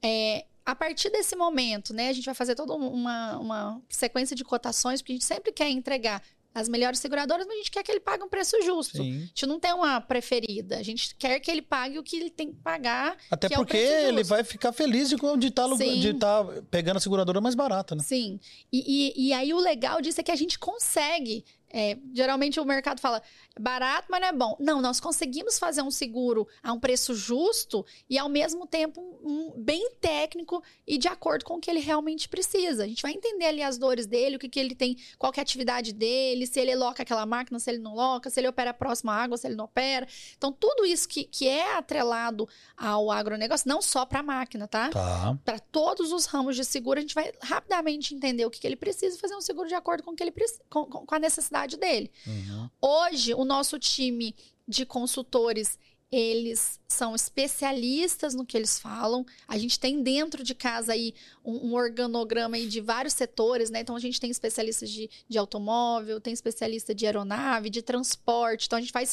[SPEAKER 2] É, a partir desse momento, né, a gente vai fazer toda uma, uma sequência de cotações, porque a gente sempre quer entregar as melhores seguradoras, mas a gente quer que ele pague um preço justo. Sim. A gente não tem uma preferida. A gente quer que ele pague o que ele tem que pagar.
[SPEAKER 1] Até
[SPEAKER 2] que
[SPEAKER 1] porque
[SPEAKER 2] é
[SPEAKER 1] ele vai ficar feliz de estar tá, tá pegando a seguradora mais barata, né?
[SPEAKER 2] Sim. E, e, e aí o legal disso é que a gente consegue é, geralmente o mercado fala barato, mas não é bom. Não, nós conseguimos fazer um seguro a um preço justo e ao mesmo tempo um, bem técnico e de acordo com o que ele realmente precisa. A gente vai entender ali as dores dele, o que, que ele tem, qual é a atividade dele, se ele loca aquela máquina, se ele não loca, se ele opera próximo à água, se ele não opera. Então, tudo isso que, que é atrelado ao agronegócio, não só para a máquina, tá?
[SPEAKER 1] tá.
[SPEAKER 2] Para todos os ramos de seguro, a gente vai rapidamente entender o que, que ele precisa e fazer um seguro de acordo com, que ele, com, com a necessidade dele.
[SPEAKER 1] Uhum.
[SPEAKER 2] Hoje, o nosso time de consultores eles são especialistas no que eles falam. A gente tem dentro de casa aí um, um organograma aí de vários setores, né? Então a gente tem especialistas de, de automóvel, tem especialista de aeronave, de transporte. Então a gente faz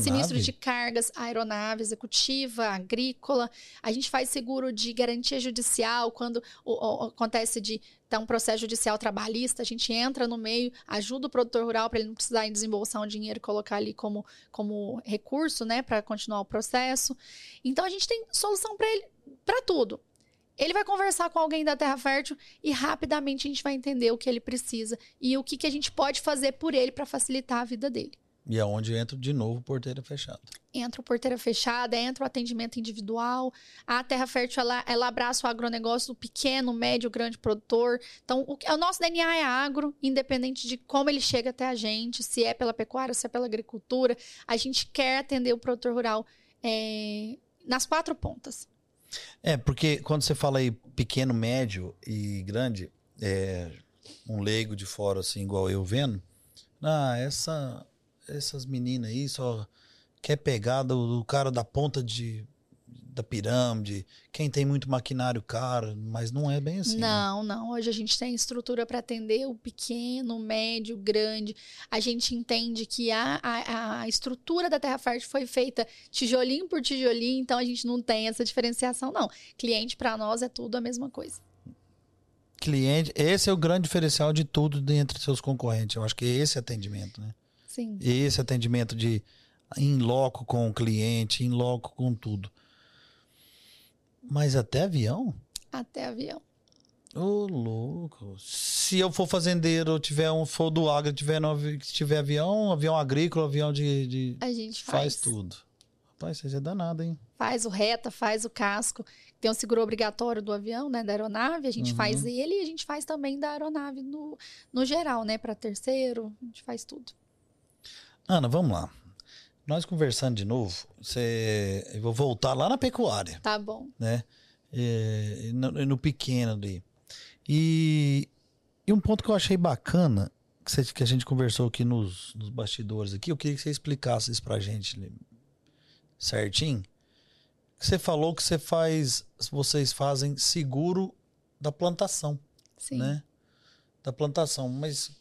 [SPEAKER 2] sinistro de cargas, aeronave executiva, agrícola. A gente faz seguro de garantia judicial quando o, o, acontece de um processo judicial trabalhista, a gente entra no meio, ajuda o produtor rural para ele não precisar desembolsar um dinheiro e colocar ali como, como recurso, né, para continuar o processo. Então a gente tem solução para ele, para tudo. Ele vai conversar com alguém da Terra Fértil e rapidamente a gente vai entender o que ele precisa e o que, que a gente pode fazer por ele para facilitar a vida dele.
[SPEAKER 1] E aonde entra de novo porteira fechada.
[SPEAKER 2] Entra o porteira fechada, entra o atendimento individual. A Terra Fértil, ela, ela abraça o agronegócio do pequeno, médio, grande produtor. Então, o, o nosso DNA é agro, independente de como ele chega até a gente, se é pela pecuária, se é pela agricultura. A gente quer atender o produtor rural é, nas quatro pontas.
[SPEAKER 1] É, porque quando você fala aí pequeno, médio e grande, é, um leigo de fora, assim, igual eu vendo, ah, essa essas meninas aí só quer pegar do, do cara da ponta de, da pirâmide, quem tem muito maquinário caro, mas não é bem assim. né?
[SPEAKER 2] Não, não. Hoje a gente tem estrutura para atender o pequeno, o médio, o grande. A gente entende que a, a, a estrutura da Terra Fértil foi feita tijolinho por tijolinho, então a gente não tem essa diferenciação, não. Cliente para nós é tudo a mesma coisa.
[SPEAKER 1] Cliente, esse é o grande diferencial de tudo dentre seus concorrentes. Eu acho que é esse atendimento, né?
[SPEAKER 2] Sim.
[SPEAKER 1] Esse atendimento de em loco com o cliente, em loco com tudo. Mas até avião?
[SPEAKER 2] Até avião.
[SPEAKER 1] Ô, louco. Se eu for fazendeiro, tiver um, for do agro, tiver, no, tiver avião, avião agrícola, avião de. de-
[SPEAKER 2] A gente
[SPEAKER 1] faz.
[SPEAKER 2] faz.
[SPEAKER 1] tudo. Rapaz, você é danado, hein?
[SPEAKER 2] Faz o reta, faz o casco. Tem o seguro obrigatório do avião, né? Da aeronave. A gente
[SPEAKER 1] Uhum.
[SPEAKER 2] faz ele e a gente faz também da aeronave no, no geral, né? Para terceiro, a gente faz tudo.
[SPEAKER 1] Ana, vamos lá. Nós conversando de novo, você, eu vou voltar lá na pecuária,
[SPEAKER 2] Tá bom.
[SPEAKER 1] né? É, no, no pequeno ali. E, e um ponto que eu achei bacana, que, você- que a gente conversou aqui nos, nos bastidores aqui, eu queria que você explicasse isso pra gente certinho. Você falou que você faz, vocês fazem seguro da plantação,
[SPEAKER 2] Sim.
[SPEAKER 1] né? Da plantação, mas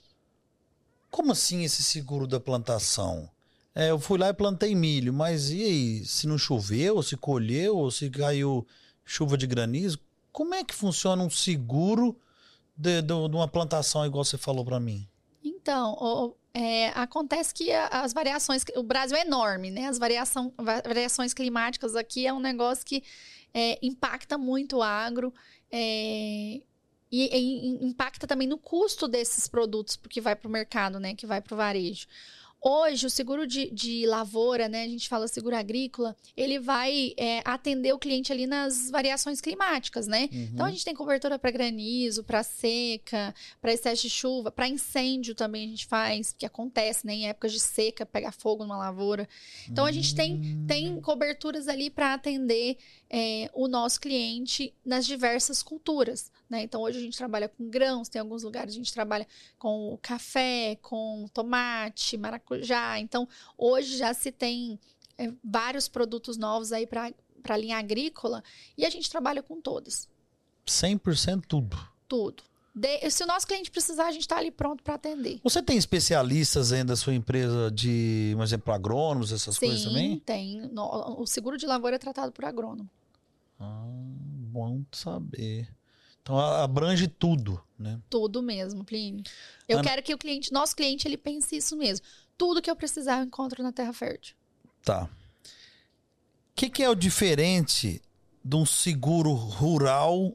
[SPEAKER 1] como assim esse seguro da plantação? É, eu fui lá e plantei milho, mas e aí? Se não choveu, se colheu, se caiu chuva de granizo, como é que funciona um seguro de, de- de uma plantação igual você falou pra mim?
[SPEAKER 2] Então, o- é, acontece que as variações. O Brasil é enorme, né? As variação, va- variações climáticas aqui é um negócio que é, impacta muito o agro. é, e, e impacta também no custo desses produtos que vai para o mercado, né? Que vai para o varejo. Hoje, o seguro de, de lavoura, né? A gente fala seguro agrícola, ele vai é, atender o cliente ali nas variações climáticas, né? Então a gente tem cobertura para granizo, para seca, para excesso de chuva, para incêndio também a gente faz, que acontece, né, em épocas de seca, pegar fogo numa lavoura. Então a gente tem tem coberturas ali para atender é, o nosso cliente nas diversas culturas, né? Então hoje a gente trabalha com grãos, tem alguns lugares a gente trabalha com café, com tomate, maracujá. Então hoje já se tem é, vários produtos novos aí para a linha agrícola e a gente trabalha com todos,
[SPEAKER 1] 100% tudo.
[SPEAKER 2] tudo. De- se o nosso cliente precisar, a gente está ali pronto para atender.
[SPEAKER 1] Você tem especialistas ainda da sua empresa de, por exemplo, agrônomos, essas coisas
[SPEAKER 2] Sim,
[SPEAKER 1] também?
[SPEAKER 2] tem. No- o seguro de lavoura é tratado por agrônomo.
[SPEAKER 1] Ah, bom saber. Então abrange tudo, né?
[SPEAKER 2] Tudo mesmo, Plínio. Eu
[SPEAKER 1] Ana-
[SPEAKER 2] quero que o cliente, nosso cliente, ele pense isso mesmo. Tudo que eu precisar eu encontro na Terra Fértil.
[SPEAKER 1] Tá. O que, que é o diferente de um seguro rural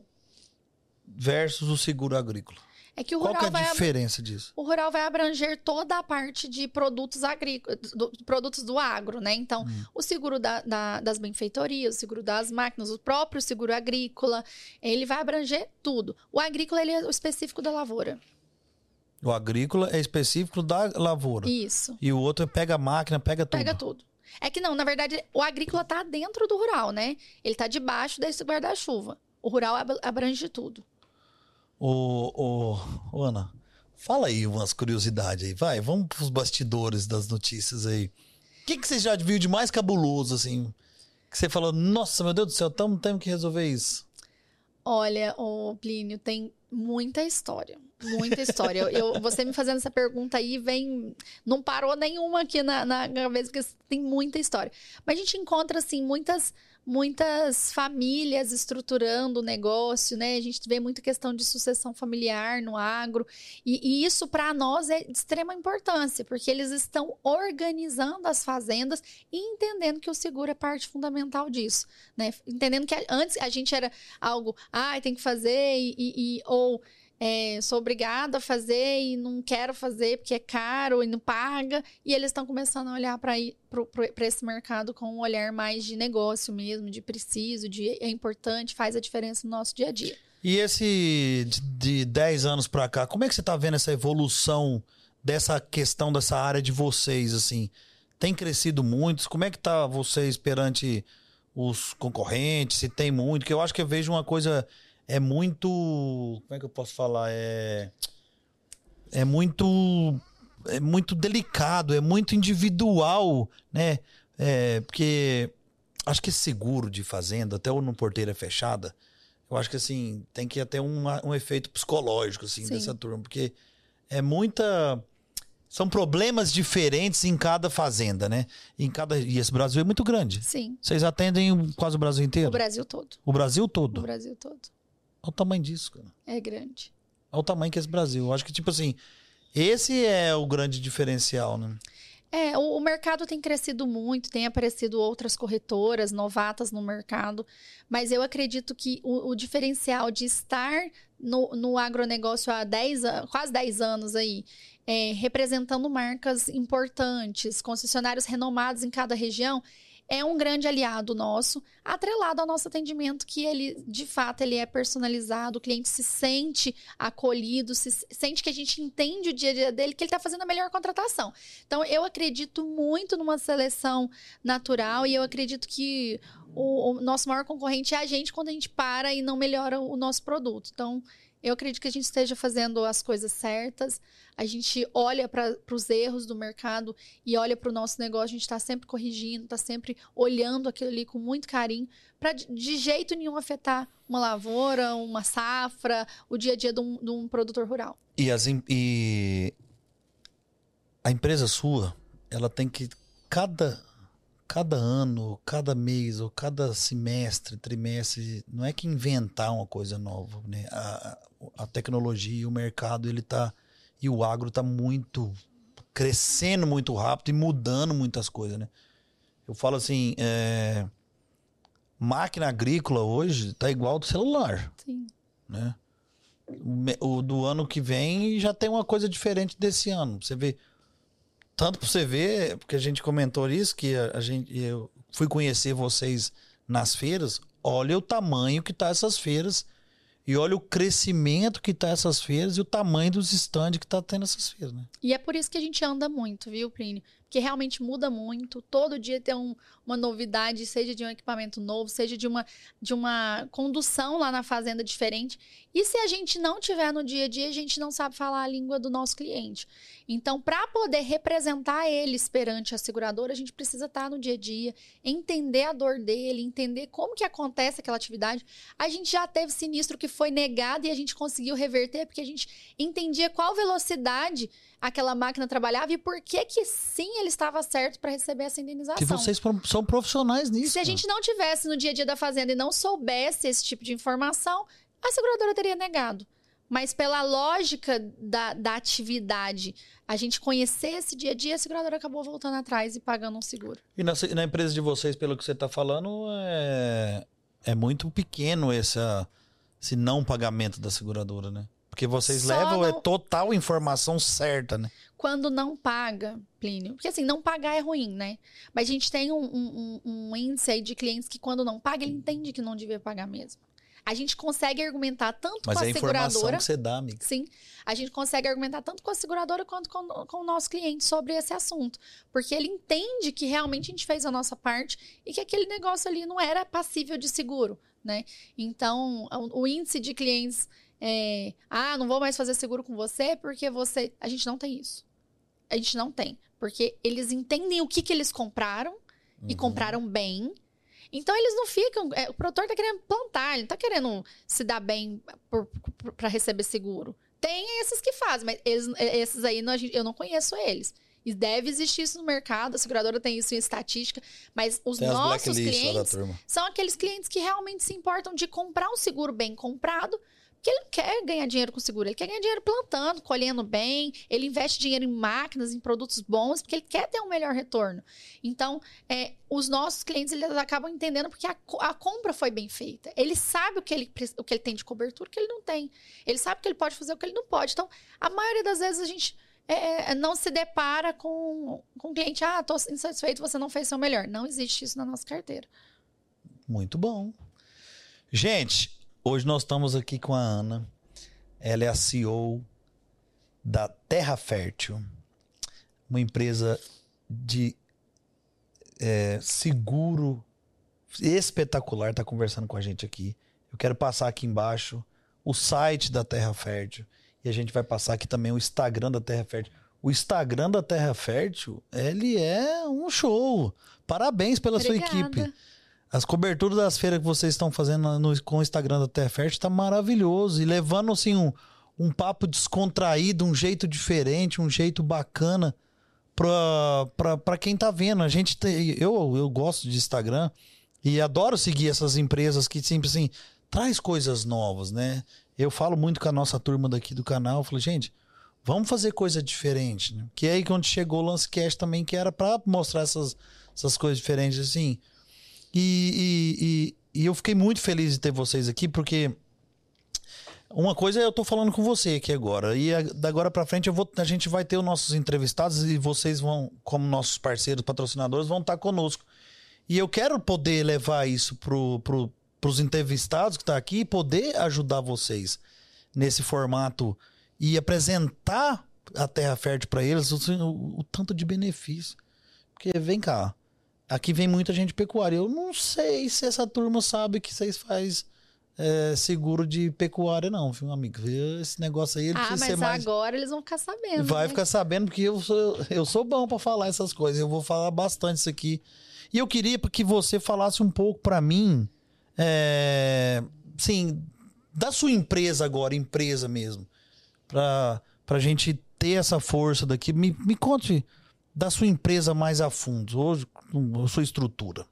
[SPEAKER 1] versus o seguro agrícola?
[SPEAKER 2] É que o
[SPEAKER 1] Qual
[SPEAKER 2] rural,
[SPEAKER 1] que é a diferença disso?
[SPEAKER 2] o rural vai abranger toda a parte de produtos agrícolas, do- produtos do agro, né? Então,
[SPEAKER 1] Hum.
[SPEAKER 2] o seguro da- da- das benfeitorias, o seguro das máquinas, o próprio seguro agrícola, ele vai abranger tudo. O agrícola, ele é o específico da lavoura.
[SPEAKER 1] O agrícola é específico da lavoura.
[SPEAKER 2] Isso.
[SPEAKER 1] E o outro é pega a máquina, pega tudo.
[SPEAKER 2] Pega tudo. É que não, na verdade, o agrícola tá dentro do rural, né? Ele tá debaixo desse guarda-chuva. O rural ab- abrange tudo.
[SPEAKER 1] Ô, ô, ô, Ana, fala aí umas curiosidades aí, vai. Vamos pros bastidores das notícias aí. O que, que você já viu de mais cabuloso, assim? Que você falou, nossa, meu Deus do céu, tamo, temos que resolver isso.
[SPEAKER 2] Olha, o Plínio, tem muita história. Muita história. Eu, você me fazendo essa pergunta aí, vem. Não parou nenhuma aqui na, na cabeça, porque tem muita história. Mas a gente encontra, assim, muitas. Muitas famílias estruturando o negócio, né? A gente vê muita questão de sucessão familiar no agro. E, e isso, para nós, é de extrema importância, porque eles estão organizando as fazendas e entendendo que o seguro é parte fundamental disso. Né? Entendendo que antes a gente era algo, ah, tem que fazer, e, e- e- ou é, sou obrigada a fazer e não quero fazer porque é caro e não paga. E eles estão começando a olhar para esse mercado com um olhar mais de negócio mesmo, de preciso, de é importante, faz a diferença no nosso dia a dia.
[SPEAKER 1] E esse de, de 10 anos pra cá, como é que você tá vendo essa evolução dessa questão dessa área de vocês, assim? Tem crescido muito? Como é que tá vocês perante os concorrentes? Se tem muito? Que eu acho que eu vejo uma coisa é muito, como é que eu posso falar? É é muito é muito delicado, é muito individual, né? É, porque acho que seguro de fazenda, até no porteira fechada, eu acho que assim, tem que ter um, um efeito psicológico assim,
[SPEAKER 2] Sim.
[SPEAKER 1] dessa turma, porque é muita. São problemas diferentes em cada fazenda, né? Em cada. E esse Brasil é muito grande.
[SPEAKER 2] Sim.
[SPEAKER 1] Vocês atendem quase o Brasil inteiro?
[SPEAKER 2] O Brasil todo.
[SPEAKER 1] O Brasil
[SPEAKER 2] O
[SPEAKER 1] todo.
[SPEAKER 2] Brasil todo.
[SPEAKER 1] Olha o tamanho disso, cara.
[SPEAKER 2] É grande.
[SPEAKER 1] Olha o tamanho que é esse Brasil. Eu acho que, tipo assim, esse é o grande diferencial, né?
[SPEAKER 2] É, o, o mercado tem crescido muito, tem aparecido outras corretoras novatas no mercado, mas eu acredito que o, o diferencial de estar no, no agronegócio há 10, an- quase 10 anos aí, é, representando marcas importantes, concessionários renomados em cada região, é um grande aliado nosso, atrelado ao nosso atendimento, que ele, de fato, ele é personalizado, o cliente se sente acolhido, se sente que a gente entende o dia a dia dele, que ele está fazendo a melhor contratação. Então, eu acredito muito numa seleção natural e eu acredito que o, o nosso maior concorrente é a gente quando a gente para e não melhora o nosso produto. Então, eu acredito que a gente esteja fazendo as coisas certas, a gente olha para os erros do mercado e olha para o nosso negócio, a gente está sempre corrigindo, está sempre olhando aquilo ali com muito carinho, para de, jeito nenhum afetar uma lavoura, uma safra, o dia a dia de um, de um produtor rural.
[SPEAKER 1] E, as, e a empresa sua, ela tem que cada cada ano, cada mês ou cada semestre, trimestre, não é que inventar uma coisa nova, né? A, a tecnologia, o mercado, ele tá e o agro tá muito crescendo muito rápido e mudando muitas coisas, né? Eu falo assim, é, máquina agrícola hoje tá igual do celular
[SPEAKER 2] Sim.
[SPEAKER 1] né? O, o do ano que vem já tem uma coisa diferente desse ano. Você vê. Tanto pra você ver, porque a gente comentou isso, que a, a gente, eu fui conhecer vocês nas feiras. Olha o tamanho que tá essas feiras. E olha o crescimento que tá essas feiras e o tamanho dos stands que tá tendo essas feiras, né?
[SPEAKER 2] E é por isso que a gente anda muito, viu, Plínio? Porque realmente muda muito. Todo dia tem um- uma novidade, seja de um equipamento novo, seja de uma, de uma condução lá na fazenda diferente. E se a gente não tiver no dia a dia, a gente não sabe falar a língua do nosso cliente. Então, para poder representar eles perante a seguradora, a gente precisa estar no dia a dia, entender a dor dele, entender como que acontece aquela atividade. A gente já teve sinistro que foi negado e a gente conseguiu reverter porque a gente entendia qual velocidade aquela máquina trabalhava e por que que sim ele estava certo para receber essa indenização.
[SPEAKER 1] Que vocês são profissionais nisso.
[SPEAKER 2] Se a gente não tivesse no dia a dia da fazenda e não soubesse esse tipo de informação, a seguradora teria negado. Mas pela lógica da, da atividade, a gente conhecer esse dia a dia, a seguradora acabou voltando atrás e pagando um seguro.
[SPEAKER 1] E na, na empresa de vocês, pelo que você está falando, é, é muito pequeno essa, esse não pagamento da seguradora, né? Porque vocês
[SPEAKER 2] Só
[SPEAKER 1] levam é total informação certa, né?
[SPEAKER 2] Quando não paga, Plínio. Porque assim, não pagar é ruim, né? Mas a gente tem um, um- um- índice aí de clientes que quando não paga, ele entende que não devia pagar mesmo. A gente consegue argumentar tanto
[SPEAKER 1] Mas
[SPEAKER 2] com
[SPEAKER 1] é
[SPEAKER 2] a
[SPEAKER 1] a informação
[SPEAKER 2] seguradora.
[SPEAKER 1] que você dá, amiga.
[SPEAKER 2] Sim, a gente consegue argumentar tanto com a seguradora quanto com, com o nosso cliente sobre esse assunto. Porque ele entende que realmente a gente fez a nossa parte e que aquele negócio ali não era passível de seguro, né? Então, o, o índice de clientes é, ah, não vou mais fazer seguro com você porque você... A gente não tem isso. A gente não tem. Porque eles entendem o que, que eles compraram e
[SPEAKER 1] Uhum.
[SPEAKER 2] compraram bem. Então eles não ficam. é, o produtor tá querendo plantar, ele não tá querendo se dar bem para receber seguro. Tem esses que fazem, mas eles- é, esses aí não- eu não conheço eles. E deve existir isso no mercado, a seguradora tem isso em estatística, mas os
[SPEAKER 1] Tem
[SPEAKER 2] nossos clientes são aqueles clientes que realmente se importam de comprar um seguro bem comprado, porque ele não quer ganhar dinheiro com seguro, ele quer ganhar dinheiro plantando, colhendo bem, ele investe dinheiro em máquinas, em produtos bons, porque ele quer ter um melhor retorno. Então, é, os nossos clientes eles acabam entendendo porque a, a compra foi bem feita. Ele sabe o que ele, o que ele tem de cobertura, o que ele não tem. Ele sabe o que ele pode fazer, o que ele não pode. Então, a maioria das vezes a gente é, não se depara com, com o cliente, ah, tô insatisfeito, você não fez seu melhor. Não existe isso na nossa carteira.
[SPEAKER 1] Muito bom. Gente, hoje nós estamos aqui com a Ana. Ela é a CEO da Terra Fértil, uma empresa de é, seguro espetacular. Está conversando com a gente aqui. Eu quero passar aqui embaixo o site da Terra Fértil e a gente vai passar aqui também o Instagram da Terra Fértil. o Instagram da Terra Fértil, ele é um show. Parabéns pela
[SPEAKER 2] Obrigada.
[SPEAKER 1] sua equipe. As coberturas das feiras que vocês estão fazendo no, com o Instagram da Terra Fértil tá maravilhoso. E levando, assim, um, um papo descontraído, um jeito diferente, um jeito bacana pra, pra, quem tá vendo. A gente tem, eu, eu gosto de Instagram e adoro seguir essas empresas que sempre assim traz coisas novas, né? Eu falo muito com a nossa turma daqui do canal, eu falo, gente, vamos fazer coisa diferente, né? Que é aí quando chegou o Lancecast também, que era pra mostrar essas, essas coisas diferentes, assim. E, e, e, eu fiquei muito feliz de ter vocês aqui, porque uma coisa eu tô falando com você aqui agora. E da agora pra frente eu vou, a gente vai ter os nossos entrevistados e vocês vão, como nossos parceiros, patrocinadores, vão estar conosco. E eu quero poder levar isso pro, pro, pros entrevistados que tá aqui e poder ajudar vocês nesse formato e apresentar a Terra Fértil para eles, o, o- o tanto de benefício. Porque vem cá, aqui vem muita gente pecuária. Eu não sei se essa turma sabe que vocês faz é, seguro de pecuária, não, viu, amigo? Esse negócio aí ele
[SPEAKER 2] Ah,
[SPEAKER 1] precisa
[SPEAKER 2] mas
[SPEAKER 1] ser mais.
[SPEAKER 2] agora eles vão ficar sabendo.
[SPEAKER 1] Vai
[SPEAKER 2] né?
[SPEAKER 1] ficar sabendo, porque eu sou, eu sou bom pra falar essas coisas. Eu vou falar bastante isso aqui. E eu queria que você falasse um pouco pra mim, é, sim, da sua empresa agora, empresa mesmo, pra, pra gente ter essa força daqui. Me, me conte da sua empresa mais a fundo, hoje, a sua estrutura.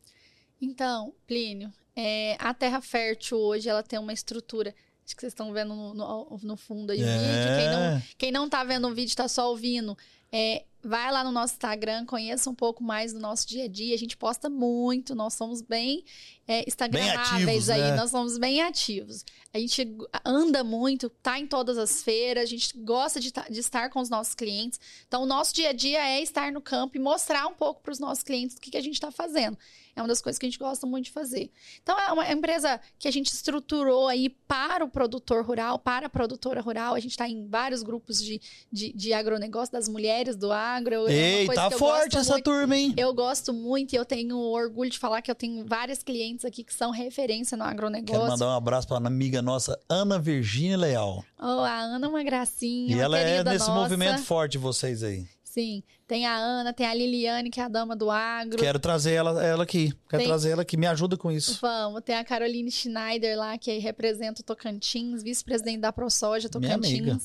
[SPEAKER 2] Então, Plínio, é, a Terra Fértil hoje ela tem uma estrutura. Acho que vocês estão vendo no, no- no fundo aí o vídeo. Quem não,
[SPEAKER 1] É,
[SPEAKER 2] quem não tá vendo o vídeo, tá só ouvindo. É, vai lá no nosso Instagram, conheça um pouco mais do nosso dia a dia. A gente posta muito, nós somos bem é, instagramáveis
[SPEAKER 1] ativos,
[SPEAKER 2] aí,
[SPEAKER 1] né?
[SPEAKER 2] nós somos bem ativos. A gente anda muito, tá em todas as feiras, a gente gosta de, de estar com os nossos clientes. Então, o nosso dia a dia é estar no campo e mostrar um pouco para os nossos clientes o que, que a gente está fazendo. É uma das coisas que a gente gosta muito de fazer. Então, é uma empresa que a gente estruturou aí para o produtor rural, para a produtora rural. A gente está em vários grupos de, de, de agronegócio, das mulheres do agro. É uma
[SPEAKER 1] Ei,
[SPEAKER 2] coisa
[SPEAKER 1] tá forte
[SPEAKER 2] gosto
[SPEAKER 1] essa
[SPEAKER 2] muito.
[SPEAKER 1] turma, hein?
[SPEAKER 2] Eu gosto muito e eu tenho orgulho de falar que eu tenho várias clientes aqui que são referência no
[SPEAKER 1] Quero
[SPEAKER 2] agronegócio.
[SPEAKER 1] mandar um abraço pra amiga nossa, Ana Virgínia Leal.
[SPEAKER 2] Oh, a Ana é uma gracinha,
[SPEAKER 1] E
[SPEAKER 2] uma
[SPEAKER 1] ela é nesse
[SPEAKER 2] nossa.
[SPEAKER 1] movimento forte de vocês aí.
[SPEAKER 2] Sim, tem a Ana, tem a Liliane, que é a dama do agro.
[SPEAKER 1] Quero trazer ela, ela aqui. Quero
[SPEAKER 2] Tem-
[SPEAKER 1] trazer ela aqui. Me ajuda com isso.
[SPEAKER 2] Vamos, tem a Caroline Schneider lá, que representa o Tocantins, vice-presidente da ProSoja
[SPEAKER 1] Minha amiga.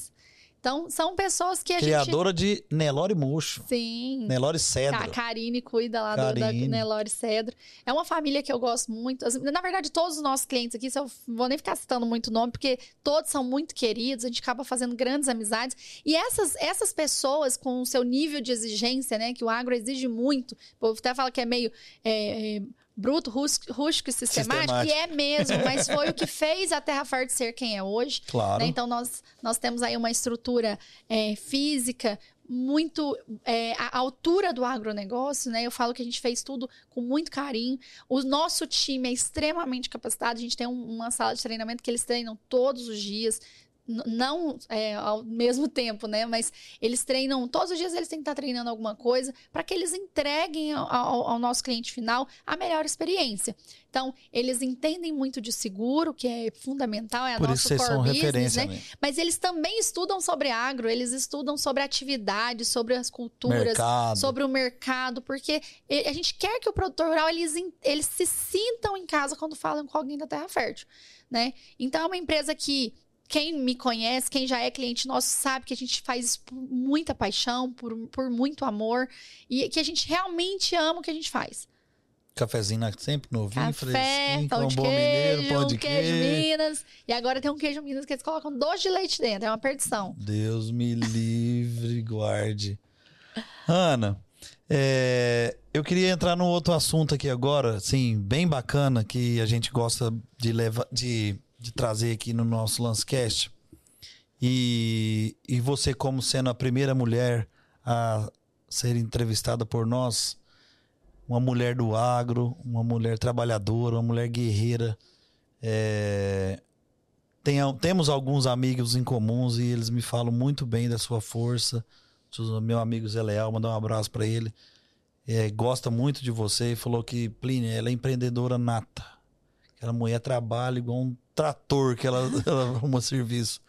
[SPEAKER 2] Então, são pessoas que a
[SPEAKER 1] Criadora de Nelore
[SPEAKER 2] gente... Sim.
[SPEAKER 1] Nelore
[SPEAKER 2] A
[SPEAKER 1] Cedro.
[SPEAKER 2] Karine cuida lá do, da. Nelore Cedro. É uma família que eu gosto muito. Na verdade, todos os nossos clientes aqui, se eu vou nem ficar citando muito nome, porque todos são muito queridos, a gente acaba fazendo grandes amizades. E essas, essas pessoas, com o seu nível de exigência, né, que o agro exige muito, o povo até fala que é meio. é, é, Bruto, rústico e sistemático,
[SPEAKER 1] Sistemático.
[SPEAKER 2] e é mesmo, mas foi o que fez a Terra Fértil ser quem é hoje.
[SPEAKER 1] Claro.
[SPEAKER 2] né? Então, nós, nós temos aí uma estrutura é, física muito é, a altura do agronegócio, né? Eu falo que a gente fez tudo com muito carinho. O nosso time é extremamente capacitado. A gente tem um- uma sala de treinamento que eles treinam todos os dias. Não é, ao mesmo tempo, né? Mas eles treinam, todos os dias eles têm que estar treinando alguma coisa para que eles entreguem ao, ao- ao nosso cliente final a melhor experiência. Então, eles entendem muito de seguro, que é fundamental, é a
[SPEAKER 1] Por
[SPEAKER 2] nosso
[SPEAKER 1] isso
[SPEAKER 2] core business, né?
[SPEAKER 1] né?
[SPEAKER 2] Mas eles também estudam sobre agro, eles estudam sobre atividades, sobre as culturas,
[SPEAKER 1] Mercado.
[SPEAKER 2] sobre o mercado, porque a gente quer que o produtor rural eles, eles se sintam em casa quando falam com alguém da Terra Fértil, né? Então é uma empresa que quem me conhece, quem já é cliente nosso, sabe que a gente faz isso por muita paixão, por, por muito amor e que a gente realmente ama o que a gente faz. De
[SPEAKER 1] trazer aqui no nosso Lancecast. E, e você, como sendo a primeira mulher a ser entrevistada por nós, uma mulher do agro, uma mulher trabalhadora, uma mulher guerreira, é, tem, temos alguns amigos em comuns e eles me falam muito bem da sua força. Meu amigo Zé Leal, mandar um abraço para ele. É, gosta muito de você e falou que Plínio, ela é empreendedora nata. Aquela mulher trabalha igual um trator que ela, ela arruma serviço.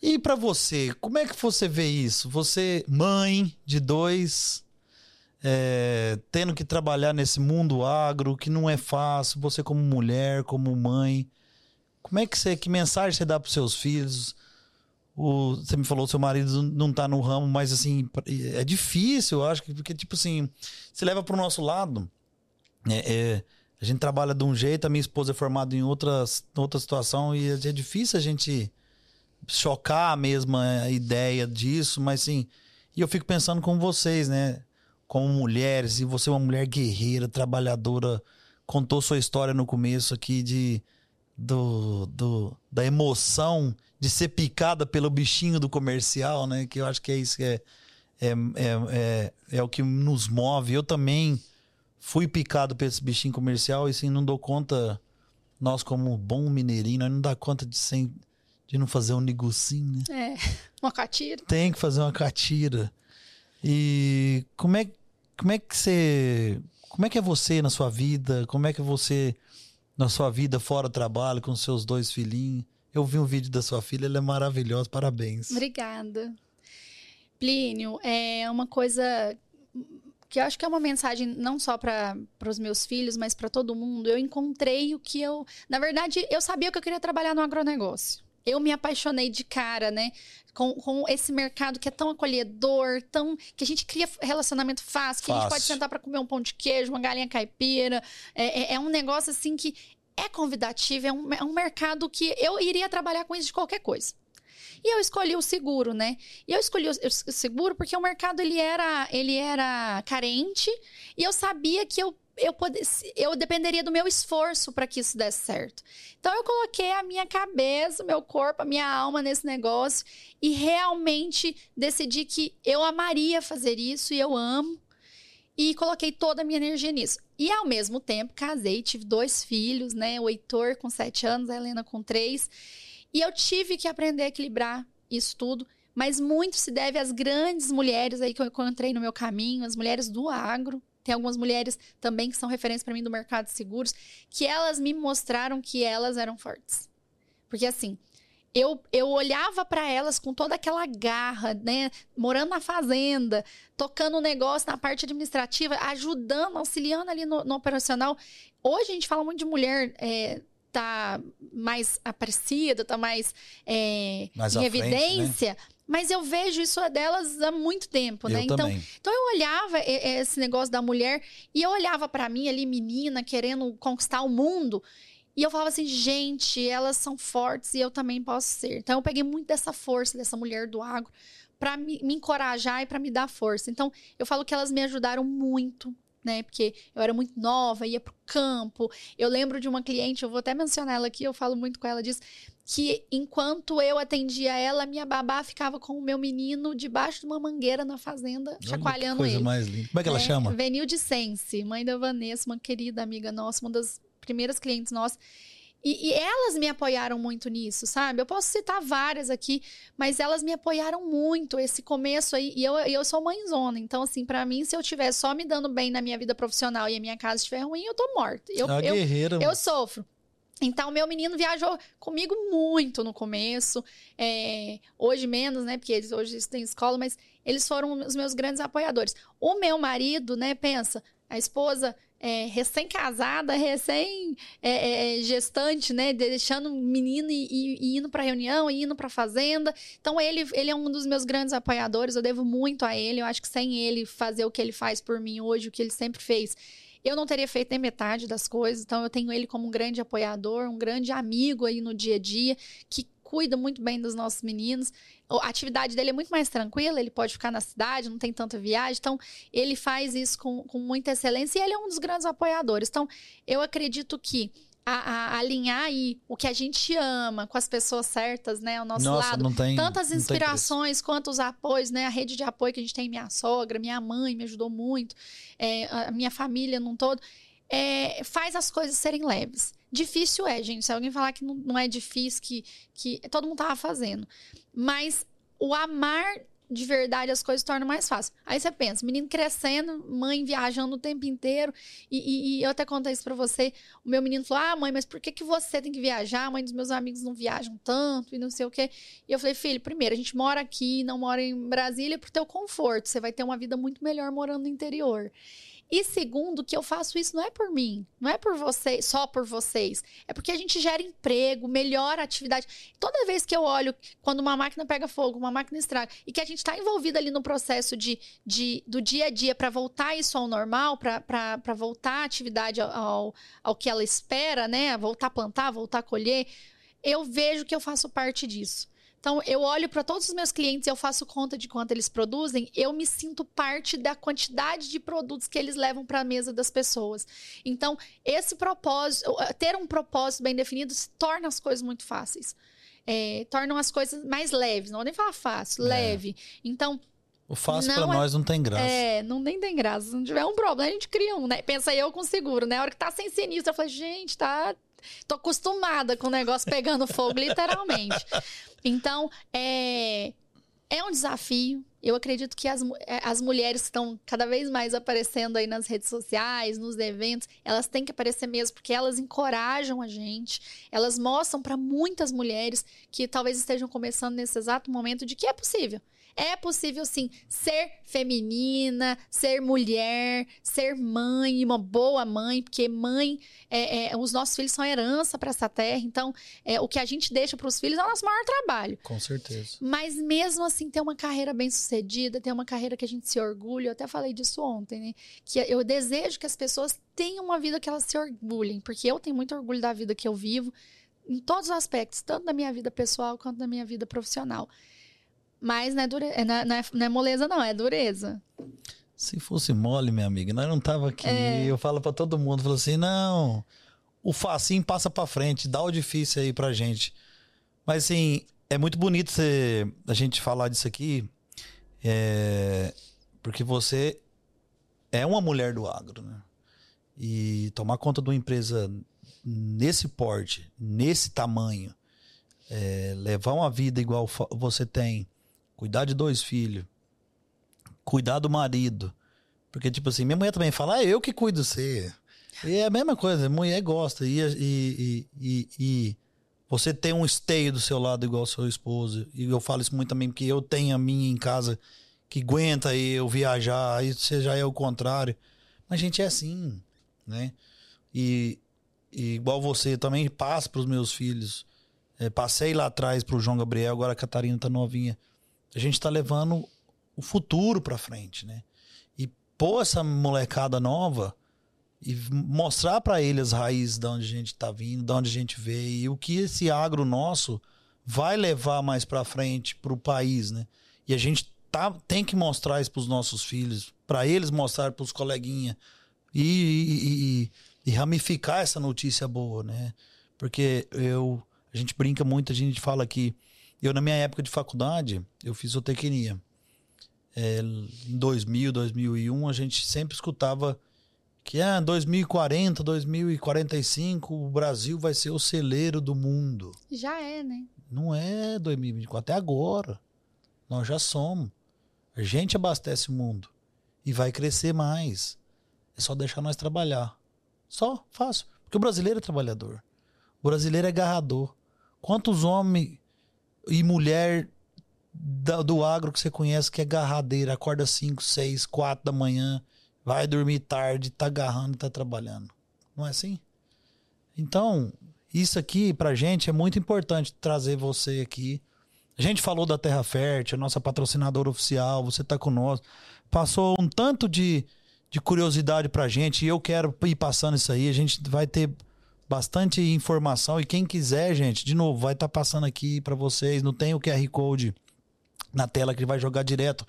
[SPEAKER 1] E para você, como é que você vê isso? Você, mãe de dois, é, tendo que trabalhar nesse mundo agro, que não é fácil, você como mulher, como mãe, como é que você, que mensagem você dá para seus filhos? O, você me falou seu marido não tá no ramo, mas assim, é difícil, eu acho, porque tipo assim, se leva pro nosso lado, é, é, a gente trabalha de um jeito, a minha esposa é formada em outras, outra situação e é difícil a gente chocar a mesma ideia disso, mas assim, e eu fico pensando com vocês, né? Como mulheres, e você é uma mulher guerreira, trabalhadora, contou sua história no começo aqui de do, do, da emoção de ser picada pelo bichinho do comercial, né? Que eu acho que é isso que é, é, é, é, é o que nos move. Eu também fui picado por esse bichinho comercial e assim, não dou conta, nós como bom mineirinho, nós não dá conta de, sem, de não fazer um negocinho,
[SPEAKER 2] né? É, uma catira.
[SPEAKER 1] Tem que fazer uma catira. E como é, como é que você... Como é que é você na sua vida? Como é que você na sua vida fora do trabalho com seus dois filhinhos? Eu vi um vídeo da sua filha, ela é maravilhosa, parabéns.
[SPEAKER 2] Obrigada. Plínio, é uma coisa que eu acho que é uma mensagem não só para os meus filhos, mas para todo mundo. Eu encontrei o que eu. Na verdade, eu sabia que eu queria trabalhar no agronegócio. Eu me apaixonei de cara, né? Com, com esse mercado que é tão acolhedor, tão. que a gente cria relacionamento fácil, que fácil. a gente pode sentar para comer um pão de queijo, uma galinha caipira. É, é, é um negócio assim que é convidativo, é um, é um mercado que eu iria trabalhar com isso de qualquer coisa. E eu escolhi o seguro, né? E eu escolhi o seguro porque o mercado ele era, ele era carente e eu sabia que eu eu, eu dependeria do meu esforço para que isso desse certo. Então eu coloquei a minha cabeça, o meu corpo, a minha alma nesse negócio e realmente decidi que eu amaria fazer isso e eu amo e coloquei toda a minha energia nisso. E ao mesmo tempo casei, tive dois filhos, né? O Heitor com sete anos, a Helena com três. E eu tive que aprender a equilibrar isso tudo. Mas muito se deve às grandes mulheres aí que eu encontrei no meu caminho, as mulheres do agro. Tem algumas mulheres também que são referências para mim do mercado de seguros, que elas me mostraram que elas eram fortes. Porque assim, eu, eu olhava para elas com toda aquela garra, né? Morando na fazenda, tocando o negócio na parte administrativa, ajudando, auxiliando ali no, no operacional. Hoje a gente fala muito de mulher. É, tá mais apreciada, tá mais, é, mais em evidência. Frente, né? Mas eu vejo isso delas há muito tempo, né?
[SPEAKER 1] Eu então,
[SPEAKER 2] então eu olhava esse negócio da mulher e eu olhava para mim ali, menina, querendo conquistar o mundo. E eu falava assim, gente, elas são fortes e eu também posso ser. Então eu peguei muito dessa força dessa mulher do agro para me, me, encorajar e para me dar força. Então eu falo que elas me ajudaram muito, né? Porque eu era muito nova, ia pro campo. Eu lembro de uma cliente, eu vou até mencionar ela aqui, eu falo muito com ela disso, que enquanto eu atendia ela, minha babá ficava com o meu menino debaixo de uma mangueira na fazenda, Olha chacoalhando
[SPEAKER 1] coisa
[SPEAKER 2] ele.
[SPEAKER 1] mais linda. Como é que ela
[SPEAKER 2] é,
[SPEAKER 1] chama?
[SPEAKER 2] Venilde Sense, mãe da Vanessa, uma querida amiga nossa, uma das primeiras clientes nossas. E, e, elas me apoiaram muito nisso, sabe? Eu posso citar várias aqui, mas elas me apoiaram muito esse começo aí. E eu, eu sou mãezona, então, assim, para mim, se eu estiver só me dando bem na minha vida profissional e a minha casa estiver ruim, eu tô morta. Eu,
[SPEAKER 1] a
[SPEAKER 2] eu,
[SPEAKER 1] guerreira.
[SPEAKER 2] eu sofro. Então, meu menino viajou comigo muito no começo. É, hoje menos, né? Porque eles hoje têm escola, mas eles foram os meus grandes apoiadores. O meu marido, né? Pensa, a esposa é, recém-casada, recém-gestante, é, é, né? Deixando menino e, e, e indo para reunião, e indo para fazenda. Então, ele, ele é um dos meus grandes apoiadores. Eu devo muito a ele. Eu acho que sem ele fazer o que ele faz por mim hoje, o que ele sempre fez, eu não teria feito nem metade das coisas. Então, eu tenho ele como um grande apoiador, um grande amigo aí no dia a dia, que cuida muito bem dos nossos meninos. A atividade dele é muito mais tranquila, ele pode ficar na cidade, não tem tanta viagem. Então, ele faz isso com, com muita excelência e ele é um dos grandes apoiadores. Então, eu acredito que a, a, alinhar aí o que a gente ama com as pessoas certas, né? Ao nosso
[SPEAKER 1] Nossa,
[SPEAKER 2] lado.
[SPEAKER 1] Não tem,
[SPEAKER 2] Tantas inspirações quanto os apoios, né? A rede de apoio que a gente tem, minha sogra, minha mãe me ajudou muito, é, a minha família num todo. É, faz as coisas serem leves. Difícil é, gente. Se alguém falar que não, não é difícil, que, que todo mundo tava fazendo. Mas o amar de verdade as coisas tornam mais fácil. Aí você pensa, menino crescendo, mãe viajando o tempo inteiro. E, e, e eu até contei isso pra você. O meu menino falou: Ah, mãe, mas por que, que você tem que viajar? A mãe dos meus amigos não viajam tanto e não sei o quê. E eu falei, filho, primeiro, a gente mora aqui, não mora em Brasília pro teu conforto. Você vai ter uma vida muito melhor morando no interior. E segundo, que eu faço isso não é por mim, não é por vocês, só por vocês. É porque a gente gera emprego, melhora a atividade. Toda vez que eu olho quando uma máquina pega fogo, uma máquina estraga, e que a gente está envolvido ali no processo de, de, do dia a dia para voltar isso ao normal, para voltar a atividade ao, ao que ela espera, né? Voltar a plantar, voltar a colher, eu vejo que eu faço parte disso. Então, eu olho para todos os meus clientes, eu faço conta de quanto eles produzem, eu me sinto parte da quantidade de produtos que eles levam para a mesa das pessoas. Então, esse propósito, ter um propósito bem definido, torna as coisas muito fáceis. É, tornam as coisas mais leves, não vou nem falar fácil, é. leve. Então,
[SPEAKER 1] o fácil para é, nós não tem graça.
[SPEAKER 2] É, não nem tem graça. Se não tiver um problema, a gente cria um, né? Pensa eu com seguro, né? A hora que tá sem sinistro, eu falei, gente, tá. Tô acostumada com o negócio pegando fogo, literalmente. Então, é, é um desafio. Eu acredito que as, é, as mulheres que estão cada vez mais aparecendo aí nas redes sociais, nos eventos, elas têm que aparecer mesmo, porque elas encorajam a gente, elas mostram para muitas mulheres que talvez estejam começando nesse exato momento de que é possível. É possível, sim, ser feminina, ser mulher, ser mãe, uma boa mãe, porque mãe, é, é, os nossos filhos são herança para essa terra. Então, é, o que a gente deixa para os filhos é o nosso maior trabalho.
[SPEAKER 1] Com certeza.
[SPEAKER 2] Mas mesmo assim, ter uma carreira bem sucedida, ter uma carreira que a gente se orgulha, eu até falei disso ontem, né? Que eu desejo que as pessoas tenham uma vida que elas se orgulhem, porque eu tenho muito orgulho da vida que eu vivo, em todos os aspectos, tanto da minha vida pessoal quanto da minha vida profissional. Mas não é, dure... É, não, é, não é moleza, não, é dureza.
[SPEAKER 1] Se fosse mole, minha amiga, nós não tava aqui. É... Eu falo para todo mundo, falo assim, não, o facinho passa para frente, dá o difícil aí pra gente. Mas assim, é muito bonito você, a gente falar disso aqui, é, porque você é uma mulher do agro, né? E tomar conta de uma empresa nesse porte, nesse tamanho, é, levar uma vida igual você tem, cuidar de dois filhos, cuidar do marido. Porque, tipo assim, minha mulher também fala, ah, eu que cuido de você. E é a mesma coisa, mulher gosta. E, e, e, e, você tem um esteio do seu lado igual seu esposo. E eu falo isso muito também, porque eu tenho a minha em casa que aguenta eu viajar, aí você já é o contrário. Mas a gente é assim, né? E, e igual você, também passo para os meus filhos. É, passei lá atrás para o João Gabriel, agora a Catarina tá novinha a gente está levando o futuro para frente, né? E pôr essa molecada nova e mostrar para eles as raízes de onde a gente está vindo, de onde a gente veio e o que esse agro nosso vai levar mais para frente para o país, né? E a gente tá, tem que mostrar isso para os nossos filhos, para eles mostrar para os coleguinhas e, e, e, e, ramificar essa notícia boa, né? Porque eu a gente brinca muito, a gente fala que eu, na minha época de faculdade, eu fiz zootecnia. É, em 2000, 2001, a gente sempre escutava que ah, 2040, 2045, o Brasil vai ser o celeiro do mundo.
[SPEAKER 2] Já é, né?
[SPEAKER 1] Não é 2024, é agora. Nós já somos. A gente abastece o mundo. E vai crescer mais. É só deixar nós trabalhar. Só, fácil. Porque o brasileiro é trabalhador. O brasileiro é agarrador. Quantos homens e mulher da, do agro que você conhece que é garradeira, acorda 5, 6, 4 da manhã, vai dormir tarde, tá agarrando tá trabalhando. Não é assim? Então, isso aqui pra gente é muito importante trazer você aqui. A gente falou da Terra Fértil, nossa patrocinadora oficial, você tá conosco. Passou um tanto de, de curiosidade pra gente e eu quero ir passando isso aí. A gente vai ter bastante informação. E quem quiser, gente, de novo, vai estar tá passando aqui para vocês. Não tem o QR Code na tela que vai jogar direto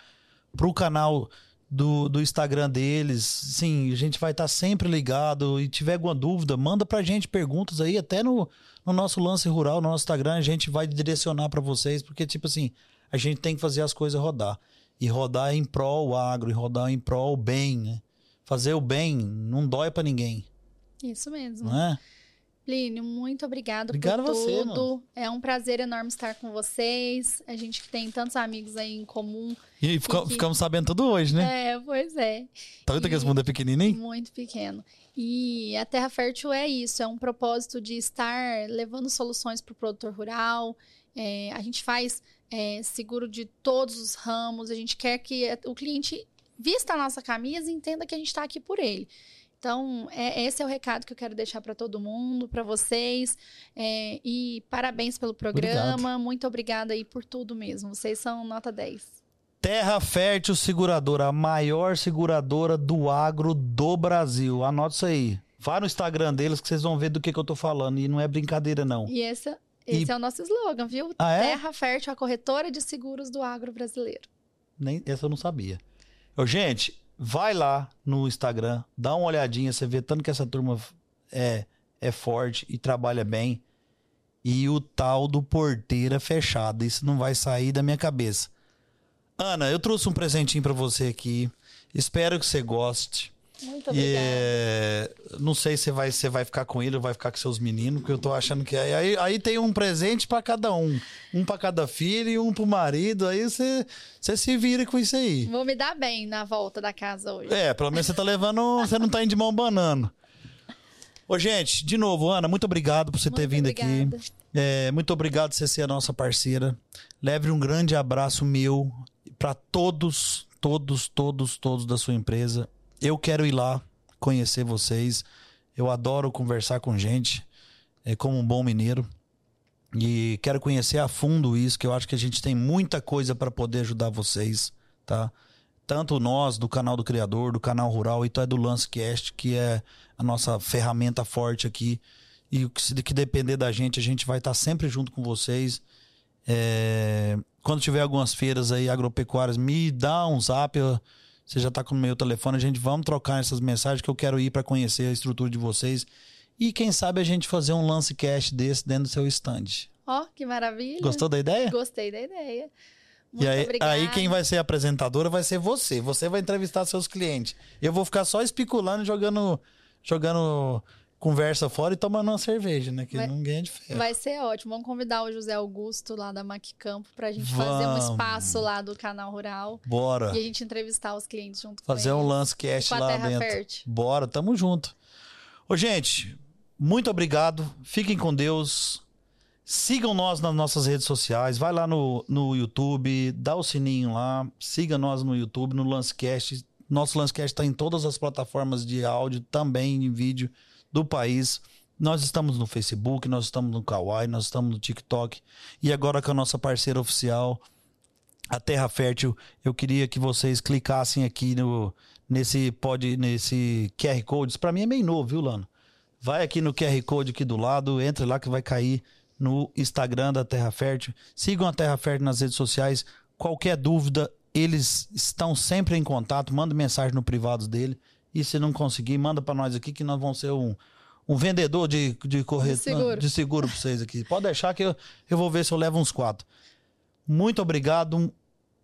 [SPEAKER 1] pro canal do, do Instagram deles. Sim, a gente vai estar tá sempre ligado. E tiver alguma dúvida, manda pra gente perguntas aí, até no, no nosso lance rural, no nosso Instagram, a gente vai direcionar para vocês, porque, tipo assim, a gente tem que fazer as coisas rodar. E rodar em prol o agro, e rodar em prol o bem, né? Fazer o bem não dói para ninguém.
[SPEAKER 2] Isso mesmo.
[SPEAKER 1] Não é?
[SPEAKER 2] Plínio, muito obrigado
[SPEAKER 1] Obrigado
[SPEAKER 2] por
[SPEAKER 1] você,
[SPEAKER 2] tudo. é um prazer enorme estar com vocês. A gente que tem tantos amigos aí em comum.
[SPEAKER 1] E fica-
[SPEAKER 2] que-
[SPEAKER 1] ficamos sabendo tudo hoje, né?
[SPEAKER 2] É, pois é.
[SPEAKER 1] Tá vendo que esse mundo é pequenininho?
[SPEAKER 2] Muito pequeno. E a Terra Fértil é isso, é um propósito de estar levando soluções para o produtor rural. É, a gente faz é, seguro de todos os ramos, a gente quer que o cliente vista a nossa camisa e entenda que a gente está aqui por ele. Então, é- esse é o recado que eu quero deixar para todo mundo, para vocês. É, e parabéns pelo programa. Muito obrigada aí por tudo mesmo. Vocês são nota 10.
[SPEAKER 1] Terra Fértil Seguradora, a maior seguradora do agro do Brasil. Anota isso aí. Vá no Instagram deles que vocês vão ver do que, que eu tô falando. E não é brincadeira, não.
[SPEAKER 2] E esse, esse
[SPEAKER 1] E-
[SPEAKER 2] é o nosso slogan, viu?
[SPEAKER 1] Ah, é?
[SPEAKER 2] Terra Fértil, a corretora de seguros do agro brasileiro.
[SPEAKER 1] Nem, essa eu não sabia. Ô, gente, vai lá no Instagram, dá uma olhadinha, você vê tanto que essa turma é, é forte e trabalha bem. E o tal do porteira fechado. Isso não vai sair da minha cabeça. Ana, eu trouxe um presentinho pra você aqui. Espero que você goste.
[SPEAKER 2] Muito
[SPEAKER 1] E,
[SPEAKER 2] obrigada.
[SPEAKER 1] é, não sei se vai, você vai ficar com ele ou vai ficar com seus meninos, porque eu tô achando que aí, aí, tem um presente pra cada um. Um pra cada filho e um pro marido. Aí você você se vira com isso aí.
[SPEAKER 2] Vou me dar bem na volta da casa hoje.
[SPEAKER 1] É, pelo menos você tá levando. Você não tá indo de mão banando. Ô, gente, de novo, Ana, muito obrigado por você ter
[SPEAKER 2] Muito
[SPEAKER 1] vindo
[SPEAKER 2] obrigada.
[SPEAKER 1] aqui. É, muito obrigado por você ser a nossa parceira. Leve um grande abraço meu pra todos, todos, todos, todos da sua empresa. Eu quero ir lá conhecer vocês. Eu adoro conversar com gente, é, como um bom mineiro. E quero conhecer a fundo isso, que eu acho que a gente tem muita coisa para poder ajudar vocês, tá? Tanto nós, do canal do Criador, do canal Rural, e tu é do Lancecast, que é a nossa ferramenta forte aqui. E o que, depender da gente, a gente vai estar sempre junto com vocês. É, Quando tiver algumas feiras aí agropecuárias, me dá um zap. eu- Você já tá com o meu telefone, a gente vamos trocar essas mensagens que eu quero ir para conhecer a estrutura de vocês. E quem sabe a gente fazer um lance cash desse dentro do seu stand.
[SPEAKER 2] Ó, que maravilha.
[SPEAKER 1] Gostou da ideia?
[SPEAKER 2] Gostei da ideia. Muito
[SPEAKER 1] E aí,
[SPEAKER 2] obrigada.
[SPEAKER 1] aí quem vai ser a apresentadora vai ser você. Você vai entrevistar seus clientes. Eu vou ficar só especulando, jogando, jogando conversa fora e tomando uma cerveja, né? Que
[SPEAKER 2] Vai-
[SPEAKER 1] não ganha de ferro.
[SPEAKER 2] Vai ser ótimo. Vamos convidar o José Augusto lá da Mac Campo pra gente fazer um
[SPEAKER 1] Vamos.
[SPEAKER 2] espaço lá do canal rural
[SPEAKER 1] Bora.
[SPEAKER 2] e a gente entrevistar os clientes junto
[SPEAKER 1] Fazer
[SPEAKER 2] com
[SPEAKER 1] um
[SPEAKER 2] eles.
[SPEAKER 1] lance cast lá dentro.
[SPEAKER 2] Fértil.
[SPEAKER 1] Bora, tamo junto. Ô, gente, muito obrigado. Fiquem com Deus. Sigam nós nas nossas redes sociais. Vai lá no, no YouTube, dá o sininho lá. Siga nós no YouTube, no Lancecast. Nosso Lancecast está em todas as plataformas de áudio, também em vídeo do país. Nós estamos no Facebook, nós estamos no Kawaii, nós estamos no TikTok. E agora com a nossa parceira oficial, a Terra Fértil, eu queria que vocês clicassem aqui no nesse pod, nesse QR Code. Pra mim é meio novo, viu, Lano? Vai aqui no QR Code aqui do lado, entre lá que vai cair no Instagram da Terra Fértil. Sigam a Terra Fértil nas redes sociais. Qualquer dúvida, eles estão sempre em contato. Manda mensagem no privado dele. E se não conseguir, manda pra nós aqui que nós vamos ser um, um vendedor de, de, corretor,
[SPEAKER 2] De seguro.
[SPEAKER 1] de seguro pra vocês aqui. Pode deixar que eu, eu vou ver se eu levo uns quatro. Muito obrigado. Um,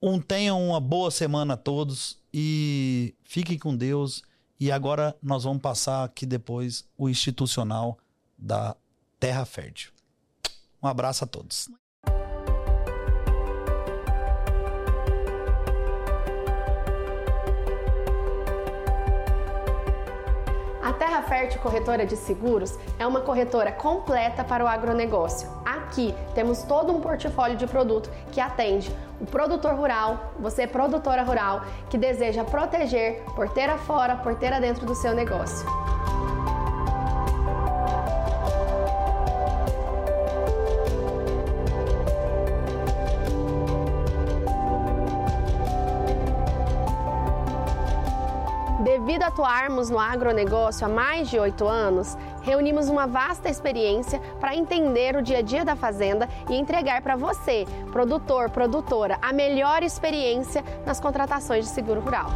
[SPEAKER 1] um- tenham uma boa semana a todos e fiquem com Deus. E agora nós vamos passar aqui depois o institucional da Terra Fértil. Um abraço a todos.
[SPEAKER 3] A Terra Fértil Corretora de Seguros é uma corretora completa para o agronegócio. Aqui temos todo um portfólio de produto que atende o produtor rural, você produtora rural, que deseja proteger porteira fora, porteira dentro do seu negócio. Devido a atuarmos no agronegócio há mais de oito anos, reunimos uma vasta experiência para entender o dia a dia da fazenda e entregar para você, produtor, produtora, a melhor experiência nas contratações de seguro rural.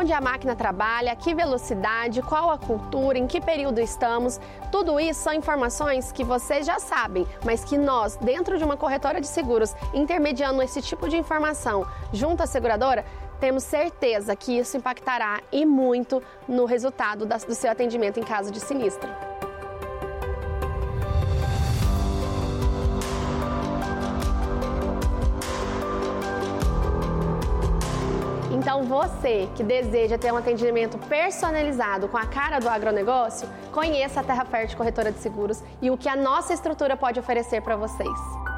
[SPEAKER 3] Onde a máquina trabalha, que velocidade, qual a cultura, em que período estamos, tudo isso são informações que vocês já sabem, mas que nós, dentro de uma corretora de seguros, intermediando esse tipo de informação junto à seguradora, temos certeza que isso impactará e muito no resultado do seu atendimento em caso de sinistro. Então você que deseja ter um atendimento personalizado com a cara do agronegócio, conheça a Terra Fértil Corretora de Seguros e o que a nossa estrutura pode oferecer para vocês.